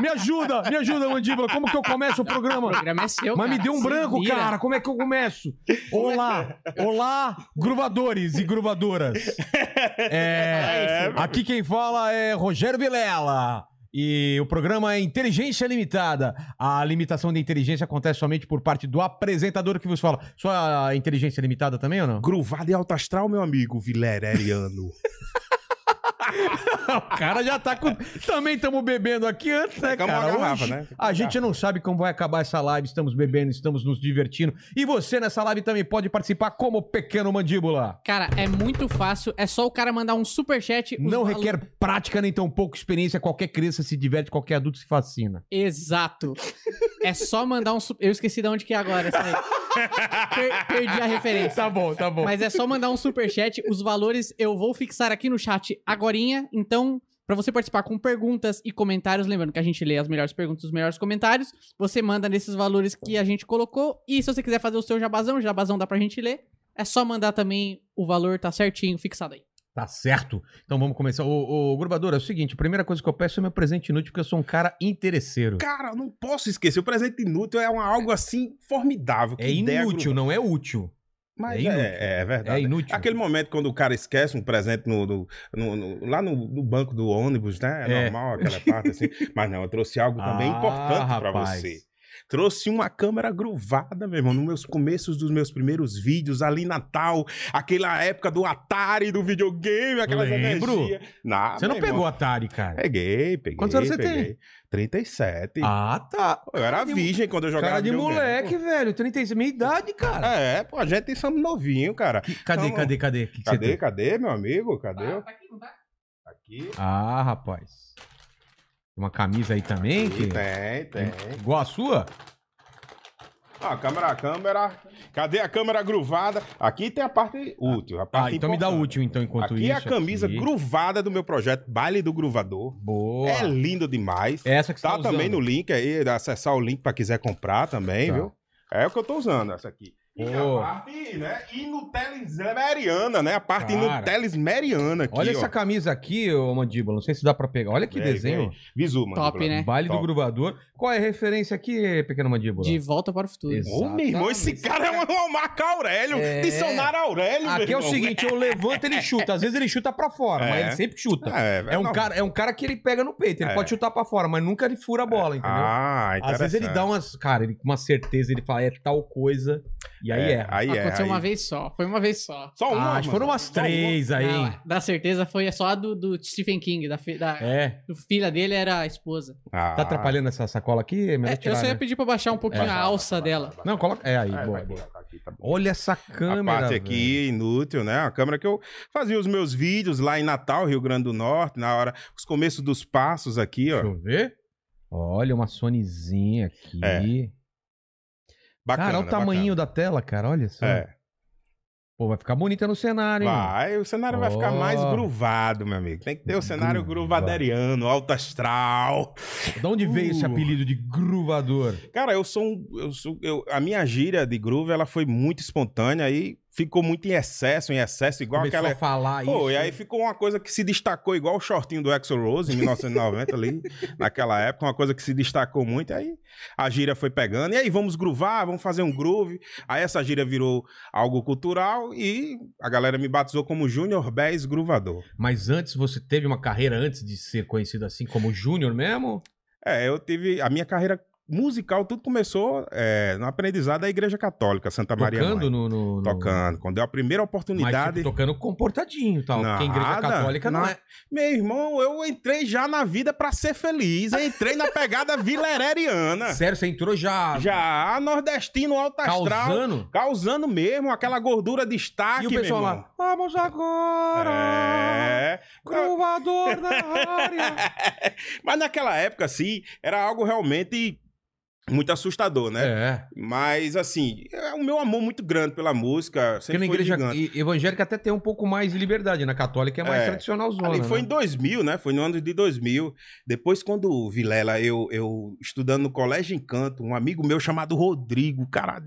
Me ajuda, me ajuda, mandíbula. Como que eu começo o programa? O programa é seu, Mas me cara. deu um Se branco, vira. cara. Como é que eu começo? Olá, olá, gruvadores e gruvadoras. É, aqui quem fala é Rogério Vilela. E o programa é Inteligência Limitada. A limitação da inteligência acontece somente por parte do apresentador que vos fala. Sua inteligência é limitada também ou não? Gruvado e alto astral, meu amigo Vilereriano. O cara já tá com. Também estamos bebendo aqui antes, né, Ficamos uma cara? garrafa, Hoje, né? A gente não sabe como vai acabar essa live. Estamos bebendo, estamos nos divertindo. E você nessa live também pode participar como pequeno mandíbula. Cara, é muito fácil. É só o cara mandar um superchat. os Não valo- requer prática nem tão pouco experiência. Qualquer criança se diverte, qualquer adulto se fascina. Exato. É só mandar um. Eu esqueci de onde que é agora. Per- perdi a referência. Tá bom, tá bom. Mas é só mandar um superchat. Os valores eu vou fixar aqui no chat agorinha. Então, pra você participar com perguntas e comentários, lembrando que a gente lê as melhores perguntas e os melhores comentários, você manda nesses valores que a gente colocou. E se você quiser fazer o seu jabazão, jabazão dá pra gente ler. É só mandar também o valor, tá certinho, fixado aí. Tá certo. Então vamos começar. Ô, ô Grubador, é o seguinte: a primeira coisa que eu peço é meu presente inútil, porque eu sou um cara interesseiro. Cara, não posso esquecer. O presente inútil é uma, algo assim formidável. que É ideia inútil, não é útil. Mas é é, inútil. é, é verdade. É inútil. Aquele momento quando o cara esquece um presente no, no- no- no- lá no, banco do ônibus, né? É, É. normal aquela parte assim. Mas não, eu trouxe algo também Ah, importante pra rapaz. você. Trouxe uma câmera gruvada, meu irmão, nos meus começos dos meus primeiros vídeos, ali Natal, aquela época do Atari, do videogame, aquelas Lembro. energias. Nah, Você não irmão, pegou Atari, cara? Peguei, peguei. Quantos anos você tem? Peguei. 37. Ah, tá. eu era de- virgem quando eu jogava Cara de moleque, velho. 36, minha idade, cara. É, pô, a gente somos novinho, cara. Que- cadê, Então, cadê, cadê? Que Cadê, tem? cadê, meu amigo? Cadê? aqui, não tá? Aqui. Ah, rapaz. Tem uma camisa aí também? Que... Tem, tem. Igual a sua? Ah, câmera, câmera. Cadê a câmera gruvada? Aqui tem a parte útil. A parte Ah, então me dá importante. útil, então, enquanto aqui isso. é a camisa aqui. gruvada do meu projeto Baile do Gruvador. Boa. É lindo demais. Essa que você Tá tá também no link aí, acessar o link pra quiser comprar também, Tá. viu? É o que eu tô usando, essa aqui. E Pô. a parte, né, inutelismeriana, né? A parte Cara. inutelismeriana aqui, Olha ó. essa camisa aqui, ô Mandíbula. Não sei se dá pra pegar. Olha que desenho. vem. Visu, mano. Top, né? Baile do Top. Gruvador. Qual é a referência aqui, pequeno Mandíbula? De volta para o futuro. Ô, meu irmão, esse cara é um, um Marco Aurélio. É. Dicionário Aurélio, meu Aqui é o seguinte, eu levanto, ele chuta. Às vezes ele chuta pra fora, É. mas ele sempre chuta. É, É um, não. cara, é um cara que ele pega no peito. Ele É. pode chutar pra fora, mas nunca ele fura a bola, entendeu? Ah, Às vezes ele dá umas. Cara, ele, com uma certeza, ele fala, é tal coisa. E aí é, é. Aí é. Aconteceu aí- uma vez só. Foi uma vez só. Só uma. Ah, acho que foram umas Só uma. três aí. Não, hein? da certeza foi só a do, do Stephen King. Da, da, É. do filha dele era a esposa. Ah. Tá atrapalhando essa sacola aqui? É melhor É, eu tirar, só ia né? pedir pra baixar um pouquinho É. a alça dela. Não, coloca. É aí, É, boa, boa. aqui, tá tá bom. Olha essa câmera. a parte velho. aqui, inútil, né? A câmera que eu fazia os meus vídeos lá em Natal, Rio Grande do Norte, na hora, os começos dos passos aqui, Deixa ó. eu ver. Olha, uma Sonyzinha aqui. É. Bacana, cara, olha o tamanho da tela, cara. Olha só. É. Pô, vai ficar bonita no cenário, hein? Vai, o cenário vai ficar mais gruvado, meu amigo. Tem que ter o cenário gruvaderiano, alto astral. De onde veio esse Uh. apelido de gruvador? Cara, eu sou um. Eu sou, eu- a minha gíria de groove ela foi muito espontânea e ficou muito em excesso, em excesso, igual Começou aquela. a falar Pô, isso. e aí ficou uma coisa que se destacou, igual o shortinho do Exo Rose em 1990 ali, naquela época, uma coisa que se destacou muito. Aí a gíria foi pegando, e aí vamos groovar, vamos fazer um groove. Aí essa gíria virou algo cultural e a galera me batizou como Júnior Bez Gruvador. Mas antes, você teve uma carreira antes de ser conhecido assim como Júnior mesmo? É, eu tive. A minha carreira musical, tudo começou é, no aprendizado da Igreja Católica, Santa Maria. Tocando no, no, Tocando. Quando deu a primeira Mas oportunidade. tipo, tocando comportadinho tal. Porque a igreja Nada, católica não, não. é. Meu irmão, eu entrei já na vida pra ser feliz. Eu entrei na pegada vilereriana. Sério, você entrou já, Já, nordestino alto astral. causando? Causando mesmo aquela gordura de destaque, E o pessoal lá, vamos agora! É. Gruvador na área! Mas naquela época, assim, era algo realmente muito assustador, né? É. Mas, assim, é o meu amor muito grande pela música. Porque Sempre na foi igreja gigante. evangélica até tem um pouco mais de liberdade. Na católica é mais É. tradicional zona. Ali foi né? em 2000, né? Foi no ano de 2000. Depois, quando o Vilela, eu, eu estudando no Colégio Encanto, um amigo meu chamado Rodrigo, cara,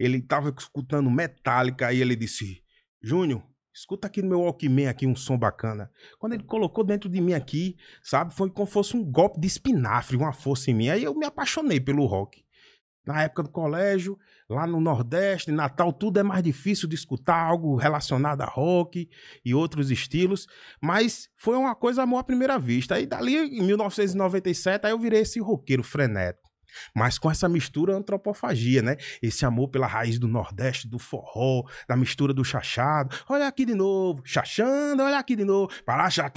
ele tava escutando Metallica, aí ele disse: Júnior, escuta aqui no meu Walkman aqui um som bacana. Quando ele colocou dentro de mim aqui, sabe, foi como fosse um golpe de espinafre, uma força em mim. Aí eu me apaixonei pelo rock. Na época do colégio, lá no Nordeste, Natal, tudo é mais difícil de escutar algo relacionado a rock e outros estilos. Mas foi uma coisa amor à primeira vista. Aí dali, em 1997, aí eu virei esse roqueiro frenético. Mas com essa mistura antropofagia, né? Esse amor pela raiz do Nordeste, do forró, da mistura do chachado. Olha aqui de novo, chachando, olha aqui de novo. Paracha,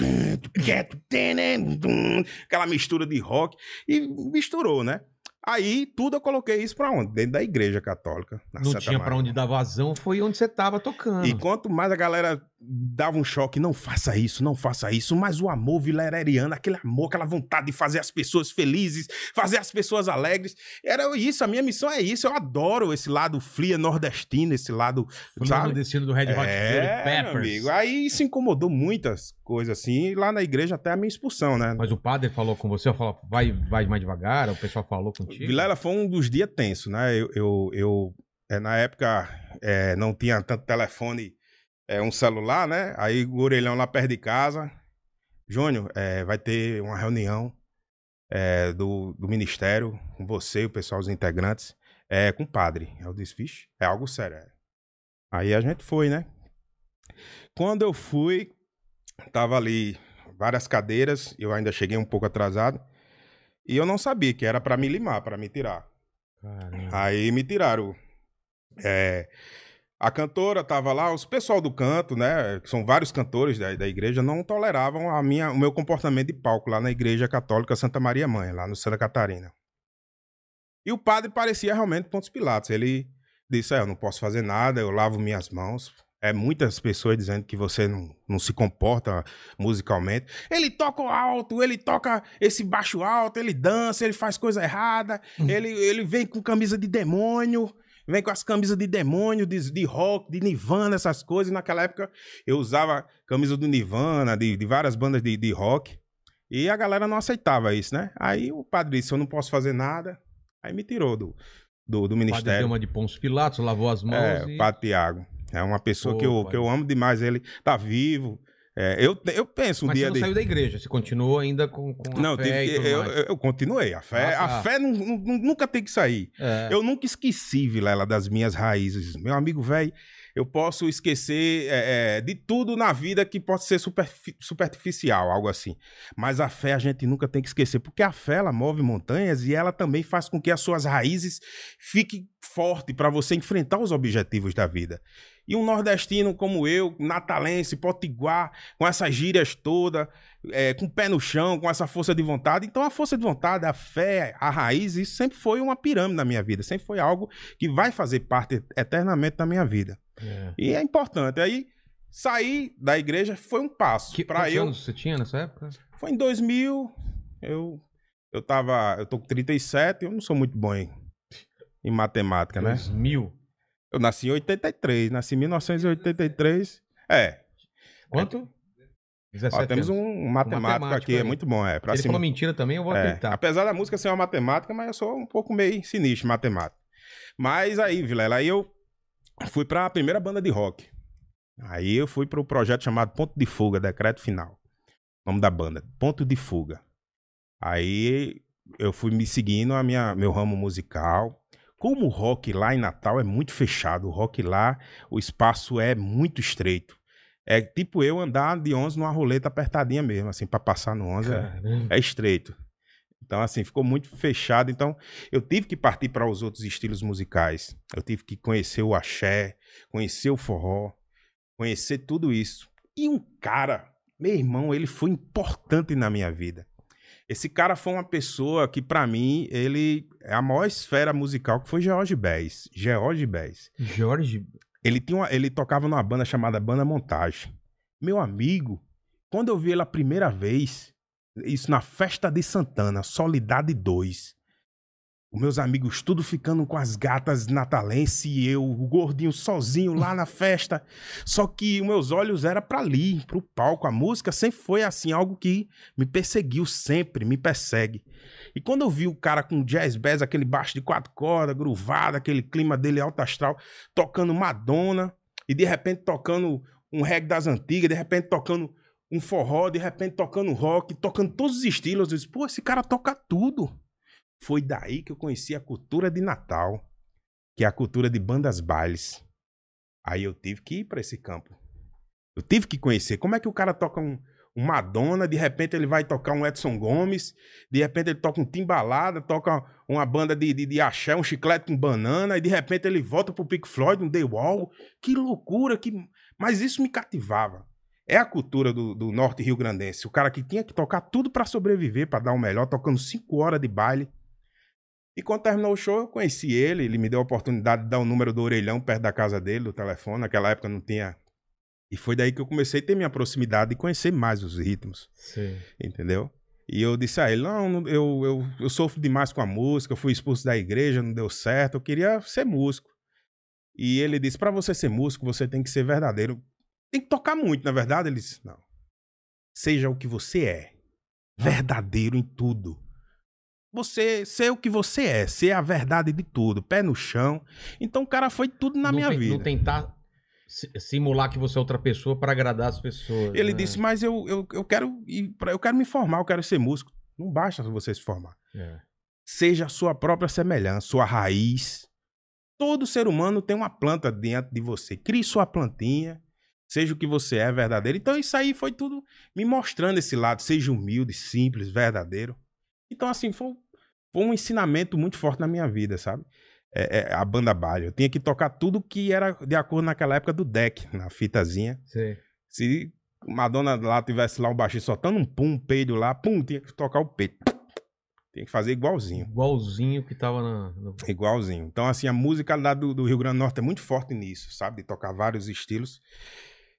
aquela mistura de rock. E misturou, né? Aí tudo eu coloquei isso pra onde? Dentro da igreja católica. na Não Santa tinha pra Maria. onde dar vazão, foi onde você tava tocando. E quanto mais a galera dava um choque, não faça isso, não faça isso, mas o amor vilereriano, aquele amor, aquela vontade de fazer as pessoas felizes, fazer as pessoas alegres, era isso, a minha missão é isso, eu adoro esse lado fria nordestino, esse lado, Foi no sabe? destino do Red Hot É, Peppers. amigo, aí isso incomodou muitas coisas assim, lá na igreja até a minha expulsão, né? Mas o padre falou com você, falou, vai, vai mais devagar, o pessoal falou contigo. Vilela foi um dos dias tensos, né? Eu, eu, eu, é, na época, é, não tinha tanto telefone, é, um celular, né? Aí o orelhão lá perto de casa. Júnior, é, vai ter uma reunião é, do, do ministério com você, o pessoal, os integrantes, é, com o padre. Eu disse, vixe, é algo sério. é. Aí a gente foi, né? Quando eu fui, tava ali várias cadeiras, eu ainda cheguei um pouco atrasado. E eu não sabia que era pra me limar, pra me tirar. Caramba. Aí me tiraram. É, a cantora tava lá, os pessoal do canto, né? Que são vários cantores da, da igreja, não toleravam a minha, o meu comportamento de palco lá na igreja católica Santa Maria Mãe, lá no Santa Catarina. E o padre parecia realmente Pontos Pilatos. Ele disse: é, Eu não posso fazer nada, eu lavo minhas mãos. É muitas pessoas dizendo que você não, não se comporta musicalmente. Ele toca alto, ele toca esse baixo alto, ele dança, ele faz coisa errada, ele, ele vem com camisa de demônio, vem com as camisas de demônio, de, de rock, de Nirvana, essas coisas. Naquela época eu usava camisa do Nirvana, de, de várias bandas de, de rock. E a galera não aceitava isso, né? Aí o padre disse: Eu não posso fazer nada. Aí me tirou do, do, do O padre deu ministério. uma de Pons Pilatos, lavou as mãos É, e... o Padre Tiago. É uma pessoa que, eu, que eu amo demais. Ele tá vivo. É, eu, eu penso um Mas dia você não de. saiu da igreja, você continuou ainda com, com a Não, fé tive tudo eu, eu, eu continuei. A fé, Ah, tá. a fé nu- nu- nunca tem que sair. É. Eu nunca esqueci, Vilela, das minhas raízes. Meu amigo velho, eu posso esquecer é, de tudo na vida que pode ser superfi- superficial, algo assim. Mas a fé a gente nunca tem que esquecer, porque a fé ela move montanhas e ela também faz com que as suas raízes fiquem fortes para você enfrentar os objetivos da vida. E um nordestino como eu, natalense, potiguar, com essas gírias todas, é, com o pé no chão, com essa força de vontade. Então, a força de vontade, a fé, a raiz, isso sempre foi uma pirâmide na minha vida. Sempre foi algo que vai fazer parte eternamente da minha vida. É. E é importante. Aí, sair da igreja foi um passo. Que, quantos eu, anos você tinha nessa época? foi em 2000. Eu, eu tava. Eu tô com 37, eu não sou muito bom em, em matemática, né? 2000. Eu nasci em 83, nasci em 1983. É, Quanto? 17 ó, temos anos. um matemático, matemático aqui, é aí. muito bom, é. Pra Ele cima. falou mentira também, eu vou É, acreditar. apesar da música ser uma matemática, mas eu sou um pouco meio sinistro em matemática. Mas aí, Vilela, aí eu fui pra primeira banda de rock. Aí eu fui pro projeto chamado Ponto de Fuga, Decreto Final. Nome da banda, Ponto de Fuga. Aí eu fui me seguindo a minha, meu ramo musical. Como o rock lá em Natal é muito fechado, o rock lá, o espaço é muito estreito. É tipo eu andar de 11 numa roleta apertadinha mesmo, assim, pra passar no 11 é, Caramba. é estreito. Então, assim, ficou muito fechado. Então, eu tive que partir para os outros estilos musicais. Eu tive que conhecer o axé, conhecer o forró, conhecer tudo isso. E um cara, meu irmão, ele foi importante na minha vida. Esse cara foi uma pessoa que, para mim, ele é a maior esfera musical, que foi George Bass. George Bass. Jorge. Ele, tinha uma- ele tocava numa banda chamada Banda Montagem. Meu amigo, quando eu vi ele a primeira vez, isso na festa de Santana, Solidade 2. Os meus amigos tudo ficando com as gatas natalense e eu, o gordinho sozinho lá na festa. Só que os meus olhos eram para ali, pro palco. A música sempre foi assim, algo que me perseguiu sempre, me persegue. E quando eu vi o cara com jazz bass, aquele baixo de quatro cordas, gruvado, aquele clima dele alto astral, tocando Madonna, e de repente tocando um reggae das antigas, de repente tocando um forró, de repente tocando rock, tocando todos os estilos. Eu disse, pô, esse cara toca tudo. Foi daí que eu conheci a cultura de Natal, que é a cultura de bandas bailes. Aí eu tive que ir para esse campo. Eu tive que conhecer como é que o cara toca um, um Madonna, de repente ele vai tocar um Edson Gomes, de repente ele toca um Timbalada, toca uma banda de, de, de axé, um chiclete com banana, e de repente ele volta pro Pink Floyd, um The Wall. Que loucura, que... mas isso me cativava. É a cultura do, do norte rio-grandense. O cara que tinha que tocar tudo para sobreviver, para dar o melhor, tocando cinco horas de baile. E quando terminou o show, eu conheci ele, ele me deu a oportunidade de dar o número do orelhão perto da casa dele, do telefone. Naquela época não tinha e foi daí que eu comecei a ter minha proximidade e conhecer mais os ritmos. Sim. Entendeu? E eu disse a ele: não, eu, eu, eu sofro demais com a música, eu fui expulso da igreja, não deu certo, eu queria ser músico. E ele disse: para você ser músico, você tem que ser verdadeiro. Tem que tocar muito, na verdade. Ele disse: não. Seja o que você é. Verdadeiro em tudo. Você ser o que você é, ser a verdade de tudo, pé no chão. Então o cara foi tudo na não minha tem- vida. Não tentar si- simular que você é outra pessoa para agradar as pessoas. Ele né? disse, mas eu, eu, eu quero ir pra, eu quero me formar, eu quero ser músico. Não basta você se formar. É. Seja a sua própria semelhança, sua raiz. Todo ser humano tem uma planta dentro de você. Crie sua plantinha, seja o que você é, verdadeiro. Então isso aí foi tudo me mostrando esse lado. Seja humilde, simples, verdadeiro. Então assim, foi, foi um ensinamento muito forte na minha vida, sabe? É, é, a banda baile. Eu tinha que tocar tudo que era de acordo naquela época do deck, na fitazinha. Sei. Se Madonna lá tivesse lá um baixinho soltando um pum, um peido lá, pum, tinha que tocar o peito. Tinha que fazer igualzinho. Igualzinho que tava na. no- Igualzinho. Então, assim, a musicalidade do, do Rio Grande do Norte é muito forte nisso, sabe? De tocar vários estilos.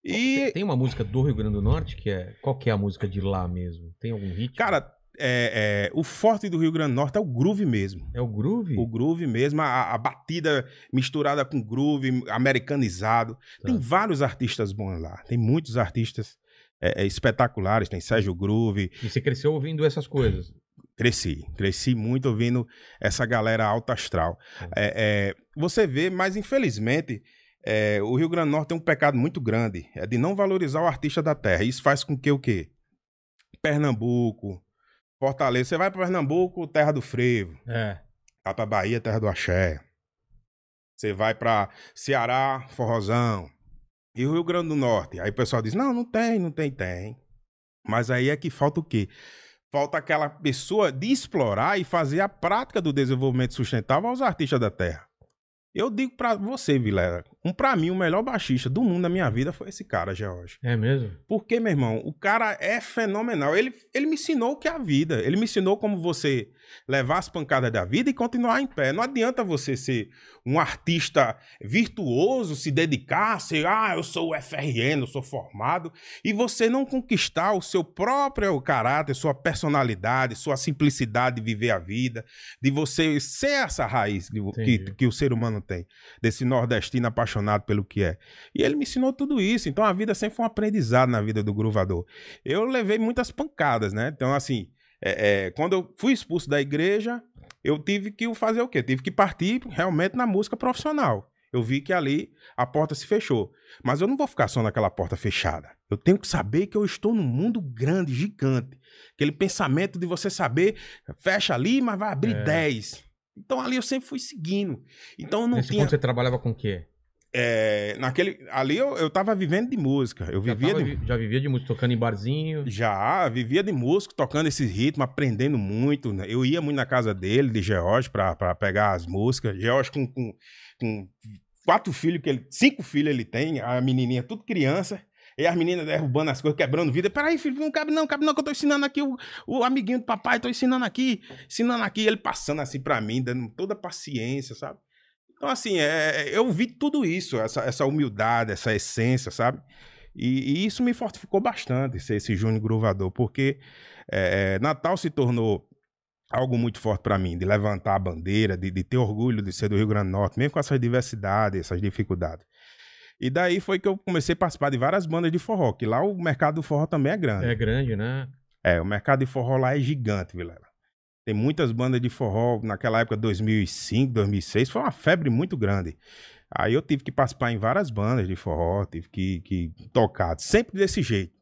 Tem, E, tem uma música do Rio Grande do Norte que é. Qual que é a música de lá mesmo? Tem algum ritmo? cara, é, é, o forte do Rio Grande do Norte é o groove mesmo. É o groove? O groove mesmo, a, a batida misturada com groove, americanizado. Tem Tá. vários artistas bons lá. Tem muitos artistas é, é, espetaculares. Tem Sérgio Groove, E você cresceu ouvindo essas coisas. Cresci, cresci muito ouvindo essa galera alta astral. É, é, você vê, mas infelizmente é, o Rio Grande do Norte tem um pecado muito grande, é de não valorizar o artista da terra. Isso faz com que o quê? Pernambuco, Fortaleza, você vai para Pernambuco, terra do frevo. É. Vai pra Bahia, terra do axé. Você vai pra Ceará, forrozão. E o Rio Grande do Norte? Aí o pessoal diz: não, não tem, não tem, tem. Mas aí é que falta o quê? Falta aquela pessoa de explorar e fazer a prática do desenvolvimento sustentável aos artistas da terra. Eu digo pra você, Vilela, um para mim o melhor baixista do mundo na minha vida foi esse cara, George. É mesmo? Porque, meu irmão, o cara é fenomenal. Ele, ele me ensinou o que é a vida. Ele me ensinou como você levar as pancadas da vida e continuar em pé. Não adianta você ser um artista virtuoso, se dedicar, ser, ah, eu sou o FRN, eu sou formado, e você não conquistar o seu próprio caráter, sua personalidade, sua simplicidade de viver a vida, de você ser essa raiz que, que, que o ser humano tem, desse nordestino apaixonado pelo que é. E ele me ensinou tudo isso. Então a vida sempre foi um aprendizado na vida do gruvador. Eu levei muitas pancadas, né? Então, assim, é, é, quando eu fui expulso da igreja, eu tive que fazer o quê? Tive que partir realmente na música profissional. Eu vi que ali a porta se fechou. Mas eu não vou ficar só naquela porta fechada. Eu tenho que saber que eu estou num mundo grande, gigante. Aquele pensamento de você saber, fecha ali, mas vai abrir É. 10. Então ali eu sempre fui seguindo. Então eu não Nesse tinha. ponto você trabalhava com o quê? É, naquele, ali eu, eu tava vivendo de música. Eu Já, vivia tava de, já vivia de música, tocando em barzinho. já vivia de música, tocando esse ritmo, aprendendo muito. né? Eu ia muito na casa dele, de George, pra, pra pegar as músicas. George com, com, com quatro filhos, que ele, cinco filhos ele tem, a menininha tudo criança. E as meninas derrubando as coisas, quebrando vida. Peraí, filho, não cabe não, cabe não, que eu tô ensinando aqui o, o amiguinho do papai, tô ensinando aqui, ensinando aqui. Ele passando assim pra mim, dando toda a paciência, sabe? Então, assim, é, eu vi tudo isso, essa, essa humildade, essa essência, sabe? E, e isso me fortificou bastante, ser esse Júnior Gruvador, porque é, Natal se tornou algo muito forte pra mim, de levantar a bandeira, de, de ter orgulho de ser do Rio Grande do Norte, mesmo com essas diversidades, essas dificuldades. E daí foi que eu comecei a participar de várias bandas de forró, que lá o mercado do forró também é grande. É grande, né? É, o mercado de forró lá é gigante, Vilela. Tem muitas bandas de forró naquela época, 2005, 2006, foi uma febre muito grande. Aí eu tive que participar em várias bandas de forró, tive que, que tocar, sempre desse jeito,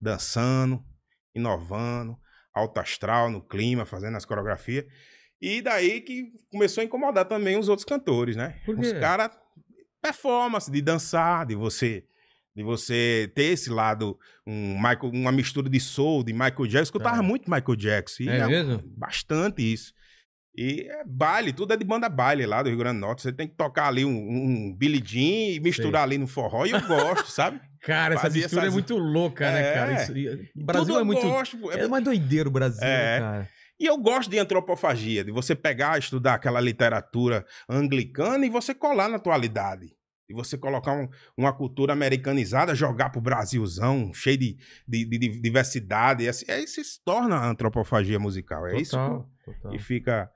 dançando, inovando, alto astral no clima, fazendo as coreografias. E daí que começou a incomodar também os outros cantores, né? Os caras, performance, de dançar, de você de você ter esse lado, um Michael, uma mistura de soul, de Michael Jackson, eu tava É. muito Michael Jackson. e É mesmo? Bastante isso. E é baile, tudo é de banda baile lá do Rio Grande do Norte. Você tem que tocar ali um, um Billy Jean e misturar ali no forró, e eu gosto, sabe? Cara, essa Fazia mistura é essas- muito louca, né, É. cara? Isso- e- o Brasil Tudo é muito. gosto, pô. É mais doideiro o Brasil, né, É. cara? E eu gosto de antropofagia, de você pegar, estudar aquela literatura anglicana e você colar na atualidade. E você colocar um- uma cultura americanizada, jogar pro Brasilzão, cheio de, de- de- de diversidade. Assim, aí se torna a antropofagia musical. É isso Total, total. e fica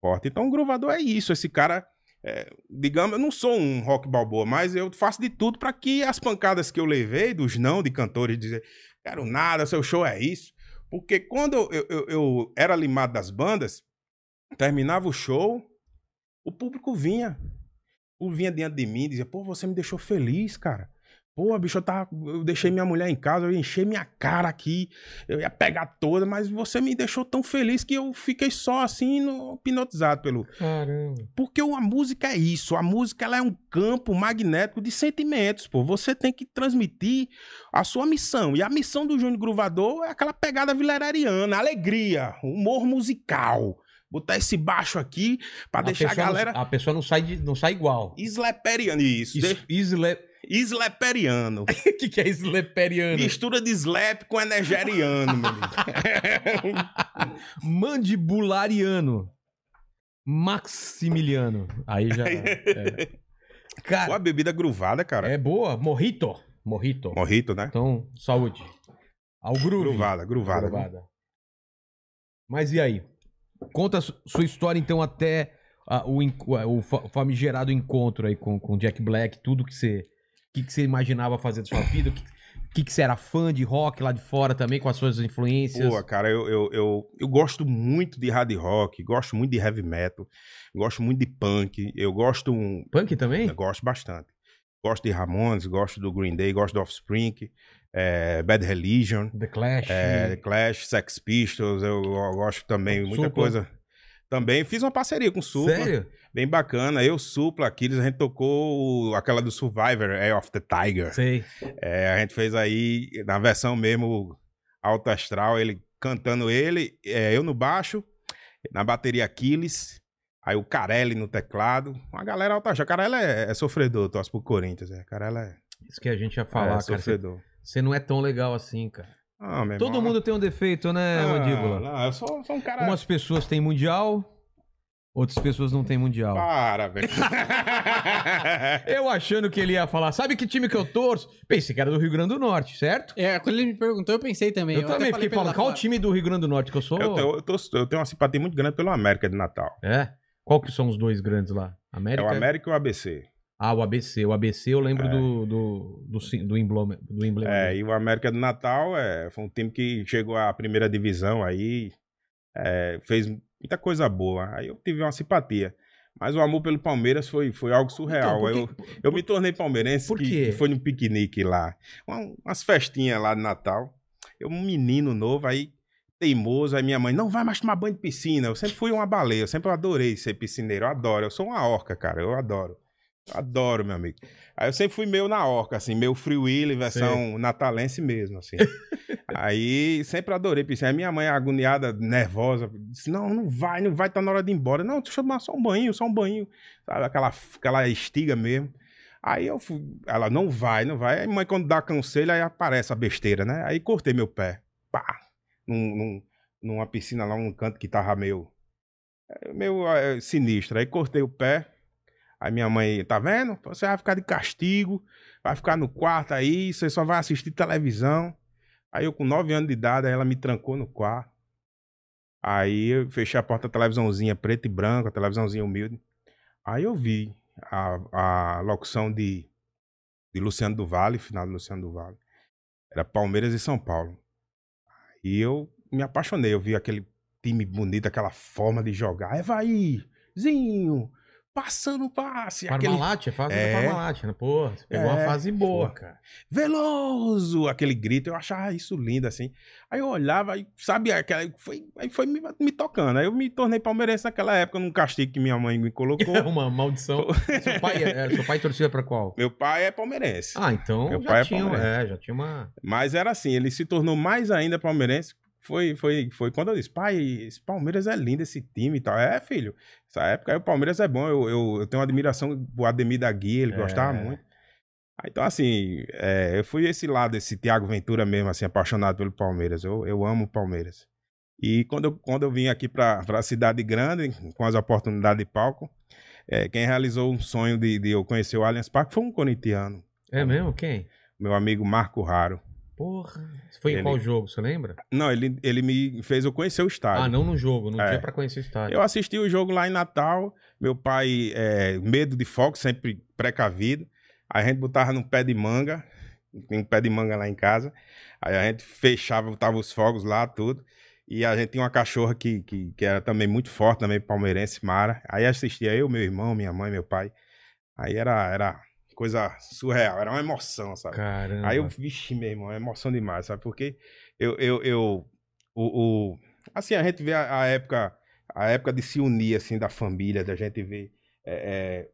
forte. Então o gruvador é isso. Esse cara, é, digamos, eu não sou um rock balboa, mas eu faço de tudo para que as pancadas que eu levei dos não de cantores dizer quero nada, seu show é isso. Porque quando eu- eu- eu era limado das bandas, terminava o show, o público vinha. O vinha diante de mim e dizia, pô, você me deixou feliz, cara. Pô, bicho, eu, tava, eu deixei minha mulher em casa, eu enchei minha cara aqui, eu ia pegar toda, mas você me deixou tão feliz que eu fiquei só assim, no, hipnotizado pelo. Caramba. Porque a música é isso, a música ela é um campo magnético de sentimentos, pô. Você tem que transmitir a sua missão. E a missão do Júnior Gruvador é aquela pegada vilerariana, alegria, humor musical. Botar esse baixo aqui pra deixar a pessoa não- galera a pessoa não sai, de- não sai igual. Sleperiano. Isso, Is- de- Isle... Sleperiano. O que, que é isleperiano? Mistura de slap com energeriano, meu amigo. Mandibulariano. Maximiliano. Aí já. é. Pô, a Cara, bebida gruvada, cara. é boa. Morrito. Morrito. Morrito, né? Então, saúde. Ao groove. Gruvada, gruvada. né? Gruvada. Mas e aí? Conta a su- sua história, então, até ah, o, o fa- famigerado encontro aí com o Jack Black, tudo que você, que, que você imaginava fazer da sua vida, o que, que, que você era fã de rock lá de fora também, com as suas influências. Pô, cara, eu, eu, eu, eu gosto muito de hard rock, gosto muito de heavy metal, gosto muito de punk, eu gosto um, Punk também? eu gosto bastante. Gosto de Ramones, gosto do Green Day, gosto do Offspring, é, Bad Religion, The Clash. é, Clash, Sex Pistols, eu, eu gosto também, muita Supla. coisa. Também fiz uma parceria com o Supla, Sério? bem bacana. Eu, Supla, Aquiles, a gente tocou o- aquela do Survivor, Air of the Tiger. Sei. É, a gente fez aí, na versão mesmo, alto astral, ele cantando ele, é, eu no baixo, na bateria Aquiles, aí o Carelli no teclado, uma galera alta astral. Carelli é, é sofredor, torce pro Corinthians, é. Carelli é, Isso que a gente ia é falar, cara. Você, sofredor. você não é tão legal assim, cara. Ah, meu Todo irmão. mundo tem um defeito, né, Ah, Mandíbula? Não, eu sou, sou um cara... Umas pessoas têm mundial, outras pessoas não têm mundial. Para, velho. Eu achando que ele ia falar, sabe que time que eu torço? Pensei que era do Rio Grande do Norte, certo? É, quando ele me perguntou, eu pensei também. Eu, até também fiquei falando, qual fora. time do Rio Grande do Norte que eu sou? eu, tô- eu, tô- eu tenho uma simpatia muito grande pelo América de Natal. É? Qual que são os dois grandes lá? É América? o América e o ABC. Ah, o ABC. O ABC eu lembro do, do, do, sim- do emblema. Do emblema É, e o América do Natal é, foi um time que chegou à primeira divisão aí, é, fez muita coisa boa. Aí eu tive uma simpatia. Mas o amor pelo Palmeiras foi, foi algo surreal. Então, por eu, eu me tornei palmeirense por que, quê? que foi num piquenique lá. Uma- umas festinhas lá de Natal. Eu, um menino novo, aí teimoso, aí minha mãe, não vai mais tomar banho de piscina. Eu sempre fui uma baleia, eu sempre adorei ser piscineiro, eu adoro. Eu sou uma orca, cara, eu adoro. Adoro, meu amigo. Aí eu sempre fui meio na orca, assim, meio free willy, versão natalense mesmo, assim. aí sempre adorei piscina. Aí minha mãe, agoniada, nervosa, disse: Não, não vai, não vai, tá na hora de ir embora. Não, deixa eu tomar só um banho, só um banho. Sabe, aquela, aquela estiga mesmo. Aí eu fui, ela não vai, não vai. Aí mãe, quando dá conselho, aí aparece a besteira, né? Aí cortei meu pé. Pá! Num, num- numa piscina lá, um canto que tava meio. é, meio é, sinistro. Aí cortei o pé. Aí minha mãe, tá vendo? Você vai ficar de castigo, vai ficar no quarto aí, você só vai assistir televisão. Aí eu, com nove anos de idade, ela me trancou no quarto. Aí eu fechei a porta da televisãozinha preta e branca, a televisãozinha humilde. Aí eu vi a, a locução de, de Luciano do Vale, final de Luciano do Vale. Era Palmeiras e São Paulo. E eu me apaixonei. Eu vi aquele time bonito, aquela forma de jogar. É vai, Zinho, passando passe. Aquele Parmalat, é fase É. do Parmalat, né? Você pegou uma É, fase boa, cara. Veloso! Aquele grito, eu achava isso lindo, assim. Aí eu olhava, aí, sabe, aquela, foi, aí foi me, me tocando. Aí eu me tornei palmeirense naquela época, num castigo que minha mãe me colocou. É uma maldição. seu, pai, é, seu pai torcia pra qual? Meu pai é palmeirense. Ah, então Meu já pai é tinha, palmeirense. é, já tinha uma... Mas era assim, ele se tornou mais ainda palmeirense. Foi, foi, foi quando eu disse, pai, esse Palmeiras é lindo, esse time e tal. É, filho, essa época aí o Palmeiras é bom. Eu, eu, eu tenho uma admiração pro Ademir da Guia, ele É. gostava muito. Aí, Então, assim, é, eu fui esse lado, esse Thiago Ventura mesmo, assim, apaixonado pelo Palmeiras. Eu, eu amo o Palmeiras. E quando eu, quando eu vim aqui pra, pra cidade grande, com as oportunidades de palco, é, quem realizou um sonho de, de eu conhecer o Allianz Parque foi um corintiano, É mesmo? Quem? meu amigo Marco Raro. Porra. Foi em Ele- qual jogo, você lembra? Não, ele, ele me fez eu conhecer o estádio. Ah, não no jogo, no É. dia pra conhecer o estádio. Eu assisti o jogo lá em Natal. Meu pai, é, medo de fogo, sempre precavido. Aí a gente botava num pé de manga. Tem um pé de manga lá em casa. Aí a gente fechava, botava os fogos lá, tudo. E a gente tinha uma cachorra que, que, que era também muito forte, também palmeirense, Mara. Aí assistia eu, meu irmão, minha mãe, meu pai. Aí era, era coisa surreal, era uma emoção, sabe? Caramba. Aí eu, vixe, meu irmão, é emoção demais, sabe? Porque eu, eu, eu o, o- assim, a gente vê a, a época, a época de se unir, assim, da família, da gente ver é, é,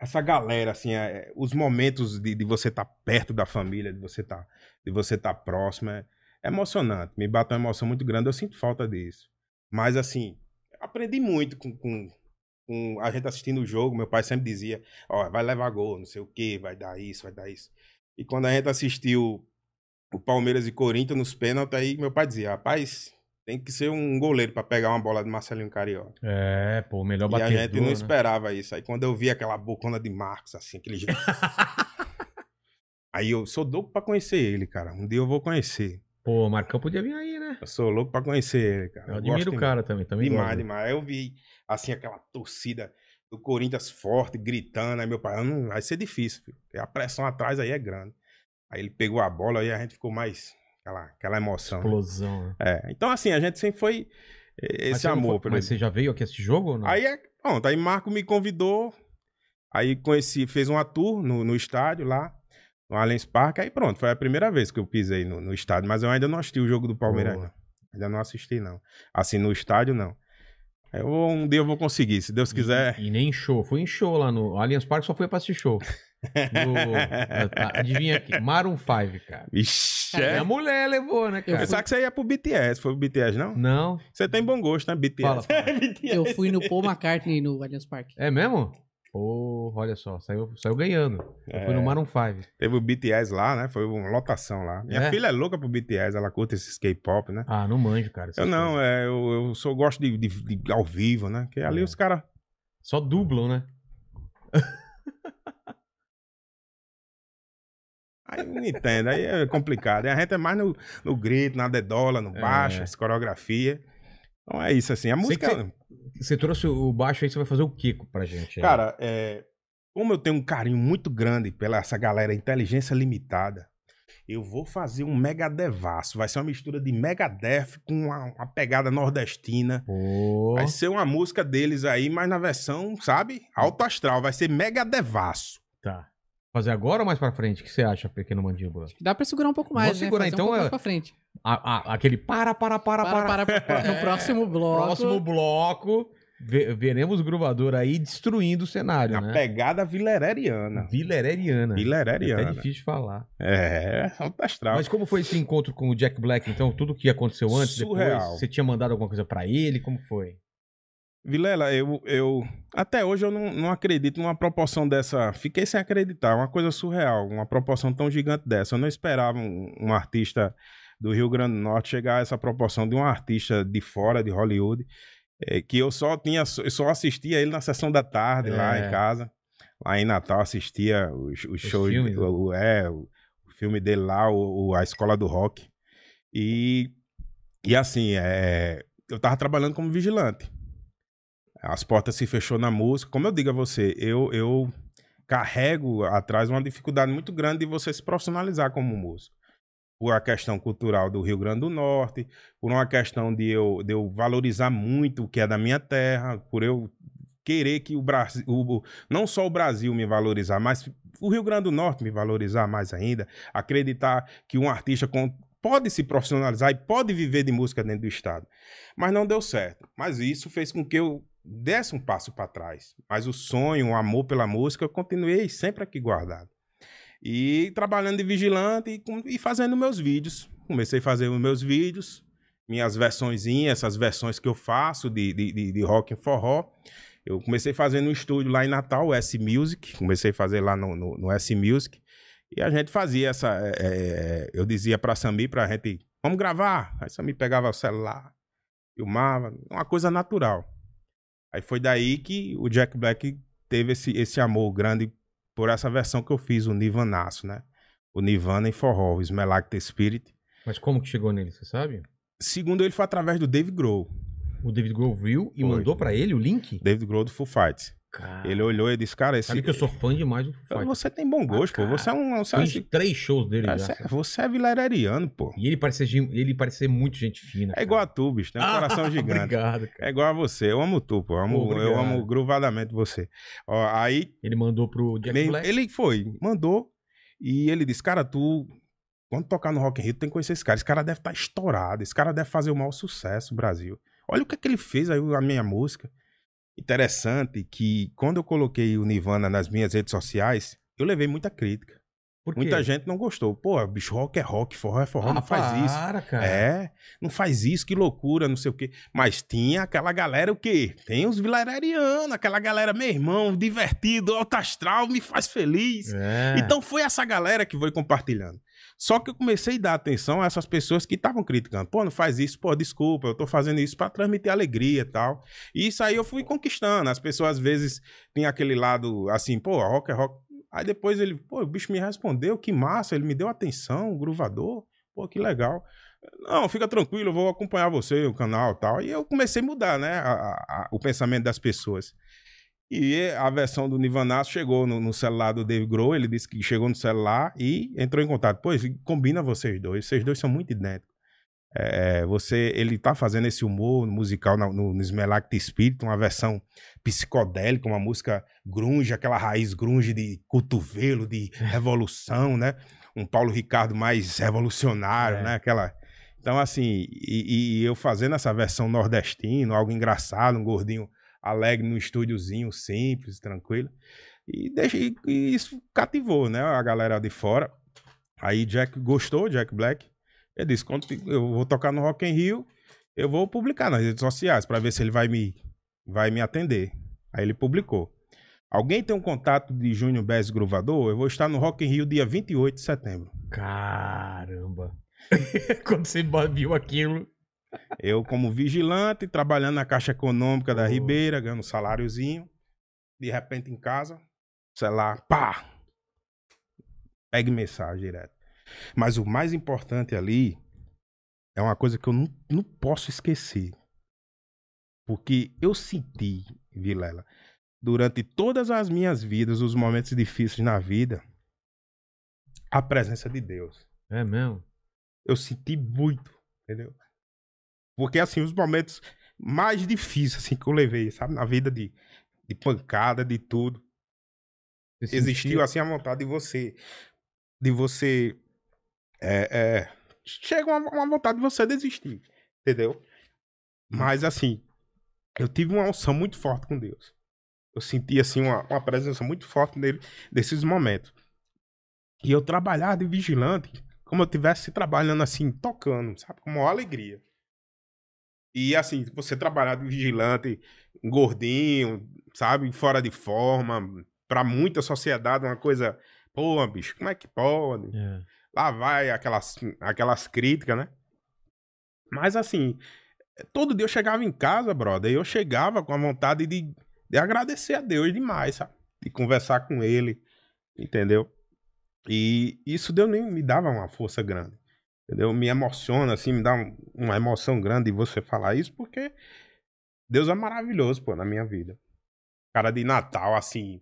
essa galera, assim, é, os momentos de, de você estar perto da família, de você estar de você estar próximo, é, é emocionante, me bate uma emoção muito grande, eu sinto falta disso. Mas, assim, aprendi muito com, com, com a gente assistindo o jogo, meu pai sempre dizia, ó, vai levar gol, não sei o quê, vai dar isso, vai dar isso. E quando a gente assistiu o Palmeiras e Corinthians nos pênaltis, aí meu pai dizia, rapaz, tem que ser um goleiro pra pegar uma bola de Marcelinho Carioca. É, pô, o melhor e a batedor, gente não né? esperava isso. Aí quando eu vi aquela bocona de Marcos, assim, aquele jeito. aí eu sou louco pra conhecer ele, cara. Um dia eu vou conhecer. Pô, o Marcão podia vir aí, né? Eu sou louco pra conhecer ele, cara. Eu Eu admiro o cara também, também Demais, gosto. demais. Aí eu vi, assim, aquela torcida do Corinthians forte, gritando. Aí meu pai, "Ah, não, vai ser difícil, filho. porque A pressão atrás aí é grande. Aí ele pegou a bola e a gente ficou mais. Aquela, aquela emoção. né? Explosão, né? É, então, assim, a gente sempre foi esse amor. foi- Mas ele. você já veio aqui assistir jogo ou não? Aí é. Pronto, aí Marco me convidou. Aí conheci, fez uma tour no, no estádio lá, no Allianz Parque. Aí pronto, foi a primeira vez que eu pisei no, no estádio. Mas eu ainda não assisti o jogo do Palmeiras, Boa. não. Ainda não assisti, não. Assim, no estádio, não. Eu vou- um dia eu vou conseguir, se Deus quiser. E, e nem em show. Fui em show lá no Allianz Parque, só fui pra assistir show. No- a- adivinha aqui, Maroon 5, cara. Minha É. mulher levou, né, Eu cara? pensava que você ia pro BTS, foi pro BTS, não? Não. Você tem bom gosto, né, BTS? Fala, fala. Eu fui no Paul McCartney no Allianz Parque. É mesmo? Pô, olha só, saiu, saiu ganhando. Eu fui no É. Maroon 5. Teve o BTS lá, né? Foi uma lotação lá. Minha É? filha é louca pro BTS, ela curte esse K-pop, né? Ah, não manjo, cara. Eu não, é, eu, eu só gosto de, de- de ao vivo, né? Que ali É. os caras. Só dublam, né? Aí não entende, aí é complicado. A gente é mais no, no grito, na dedola, no baixo, É. as coreografia. Então é isso, assim. A música. Você trouxe o baixo aí, você vai fazer o Kiko pra gente. aí. Cara, é, como eu tenho um carinho muito grande pela essa galera inteligência limitada, eu vou fazer um Megadevaço. Vai ser uma mistura de Megadeth com uma, uma pegada nordestina. Pô. Vai ser uma música deles aí, mas na versão, sabe? Alto astral. Vai ser Megadevaço. Tá. Fazer agora ou mais pra frente? O que você acha, pequeno mandíbula? Dá pra segurar um pouco mais, Vou né? segurar, Fazer então, um pouco é- mais pra frente. A- a- aquele para, para, para, para. Para, para, para. No próximo bloco. Próximo bloco, ve- veremos o gruvador aí destruindo o cenário, A né? pegada vilereriana. Vilereriana. É até Vilereriana. difícil de falar. É, alto astral. Mas como foi esse encontro com o Jack Black, então? Tudo que aconteceu antes, Surreal. depois? Você tinha mandado alguma coisa pra ele? Como foi? Vilela, eu, eu. Até hoje eu não, não acredito numa proporção dessa. Fiquei sem acreditar. Uma coisa surreal. Uma proporção tão gigante dessa. Eu não esperava um, um artista do Rio Grande do Norte chegar a essa proporção de um artista de fora de Hollywood. eh, que eu só tinha. Eu só assistia ele na sessão da tarde, lá É. em casa. Lá em Natal, assistia os, os shows. né? o, o- é, o, o filme dele lá, o, o- A Escola do Rock. E. E assim, é, eu tava trabalhando como vigilante. As portas se fechou na música. Como eu digo a você, eu, eu carrego atrás uma dificuldade muito grande de você se profissionalizar como músico. Por a questão cultural do Rio Grande do Norte, por uma questão de eu, de eu valorizar muito o que é da minha terra, por eu querer que o Brasil, o, não só o Brasil me valorizar, mas o Rio Grande do Norte me valorizar mais ainda, acreditar que um artista com, pode se profissionalizar e pode viver de música dentro do estado. Mas não deu certo. Mas isso fez com que eu desse um passo para trás. Mas o sonho, o amor pela música, eu continuei sempre aqui guardado. E trabalhando de vigilante e, e fazendo meus vídeos. Comecei a fazer os meus vídeos, minhas versões, essas versões que eu faço de, de, de, de rock e forró. Eu comecei fazendo um estúdio lá em Natal, o S Music. Comecei a fazer lá no, no, no S Music. E a gente fazia essa. É, é, eu dizia pra Sami, pra gente, vamos gravar. Aí Sami pegava o celular, filmava, uma coisa natural. Aí foi daí que o Jack Black teve esse, esse amor grande por essa versão que eu fiz, o Nirvanaço, né? O Nirvana em forró, o the Spirit. Mas como que chegou nele, você sabe? Segundo ele, foi através do Dave Grohl. O David Grohl viu e Foi. mandou pra ele o link? David Grohl do Full Fights. Cara, Ele olhou e disse, cara, esse... sabe que eu sou fã demais do Foo. Você tem bom gosto, Ah, pô. Você é um... Você, Fui em três shows dele já. você, você é vilareriano, pô. E ele parece, ele parece muito gente fina. É igual a tu, bicho. Tem um coração gigante. Obrigado, cara. É igual a você. Eu amo tu, pô. Eu amo, Obrigado. eu amo gruvadamente você. Ó, aí, Ele mandou pro Jack nem- Black. ele foi, mandou. E ele disse, cara, tu... Quando tocar no Rock in Rio, tem que conhecer esse cara. Esse cara deve estar estourado. Esse cara deve fazer o maior sucesso no Brasil. Olha o que, é que ele fez aí, a minha música. Interessante que quando eu coloquei o Nirvana nas minhas redes sociais, eu levei muita crítica. Muita gente não gostou. Pô, bicho, rock é rock, forró é forró, Ah, não faz isso. Para, cara. É, não faz isso, que loucura, não sei o quê. Mas tinha aquela galera, o quê? Tem os vilarerianos, aquela galera, meu irmão, divertido, alto astral, me faz feliz. É. Então foi essa galera que foi compartilhando. Só que eu comecei a dar atenção a essas pessoas que estavam criticando. Pô, não faz isso, pô, desculpa, eu tô fazendo isso pra transmitir alegria e tal. E isso aí eu fui conquistando. As pessoas às vezes tinham aquele lado assim, pô, rock é rock. Aí depois ele, pô, o bicho me respondeu, que massa, ele me deu atenção, o gruvador, pô, que legal. Não, fica tranquilo, eu vou acompanhar você, o canal e tal. E eu comecei a mudar, né, a- a- a- o pensamento das pessoas. E a versão do Nirvana chegou no, no celular do Dave Grohl, ele disse que chegou no celular e entrou em contato. Pois, combina vocês dois, vocês dois são muito idênticos. É, você, ele tá fazendo esse humor musical no, no, no Spirit, uma versão psicodélica, uma música grunge, aquela raiz grunge de cotovelo, de revolução, né? Um Paulo Ricardo mais revolucionário, É. né? Aquela... Então, assim, e, e eu fazendo essa versão nordestino, algo engraçado, um gordinho alegre num estúdiozinho simples, tranquilo. E, deixa, e, e isso cativou, né? A galera de fora. Aí Jack gostou, Jack Black. Ele disse: quando eu vou tocar no Rock in Rio, eu vou publicar nas redes sociais para ver se ele vai me, vai me atender. Aí ele publicou. Alguém tem um contato de Júnior Bez Gruvador? Eu vou estar no Rock in Rio dia 28 de setembro. Caramba. Quando você viu aquilo. Eu, como vigilante, trabalhando na Caixa Econômica da Oh. Ribeira, ganhando um saláriozinho. De repente em casa, celular, pá! Pegue mensagem direto. Mas o mais importante ali é uma coisa que eu não, não posso esquecer. Porque eu senti, Vilela, durante todas as minhas vidas, os momentos difíceis na vida, a presença de Deus É mesmo? eu senti muito, entendeu? Porque, assim, os momentos mais difíceis, assim, que eu levei, sabe? Na vida de, de pancada, de tudo. Você Existiu, sentiu- assim, a vontade de você... De você... É, é, chega uma, uma vontade de você desistir, entendeu? Mas, assim, eu tive uma unção muito forte com Deus. Eu senti, assim, uma, uma presença muito forte nele, nesses momentos. E eu trabalhava de vigilante como eu estivesse trabalhando assim, tocando, sabe? Com uma alegria. E assim, você trabalhar de vigilante, gordinho, sabe? Fora de forma, pra muita sociedade, uma coisa. Pô, bicho, como é que pode? É. Lá vai aquelas, aquelas críticas, né? Mas assim, todo dia eu chegava em casa, brother, e eu chegava com a vontade de, de agradecer a Deus demais, sabe? De conversar com ele, entendeu? E isso nem me dava uma força grande. Entendeu? Me emociona, assim, me dá um- uma emoção grande você falar isso, porque Deus é maravilhoso, pô, na minha vida. Cara de Natal, assim,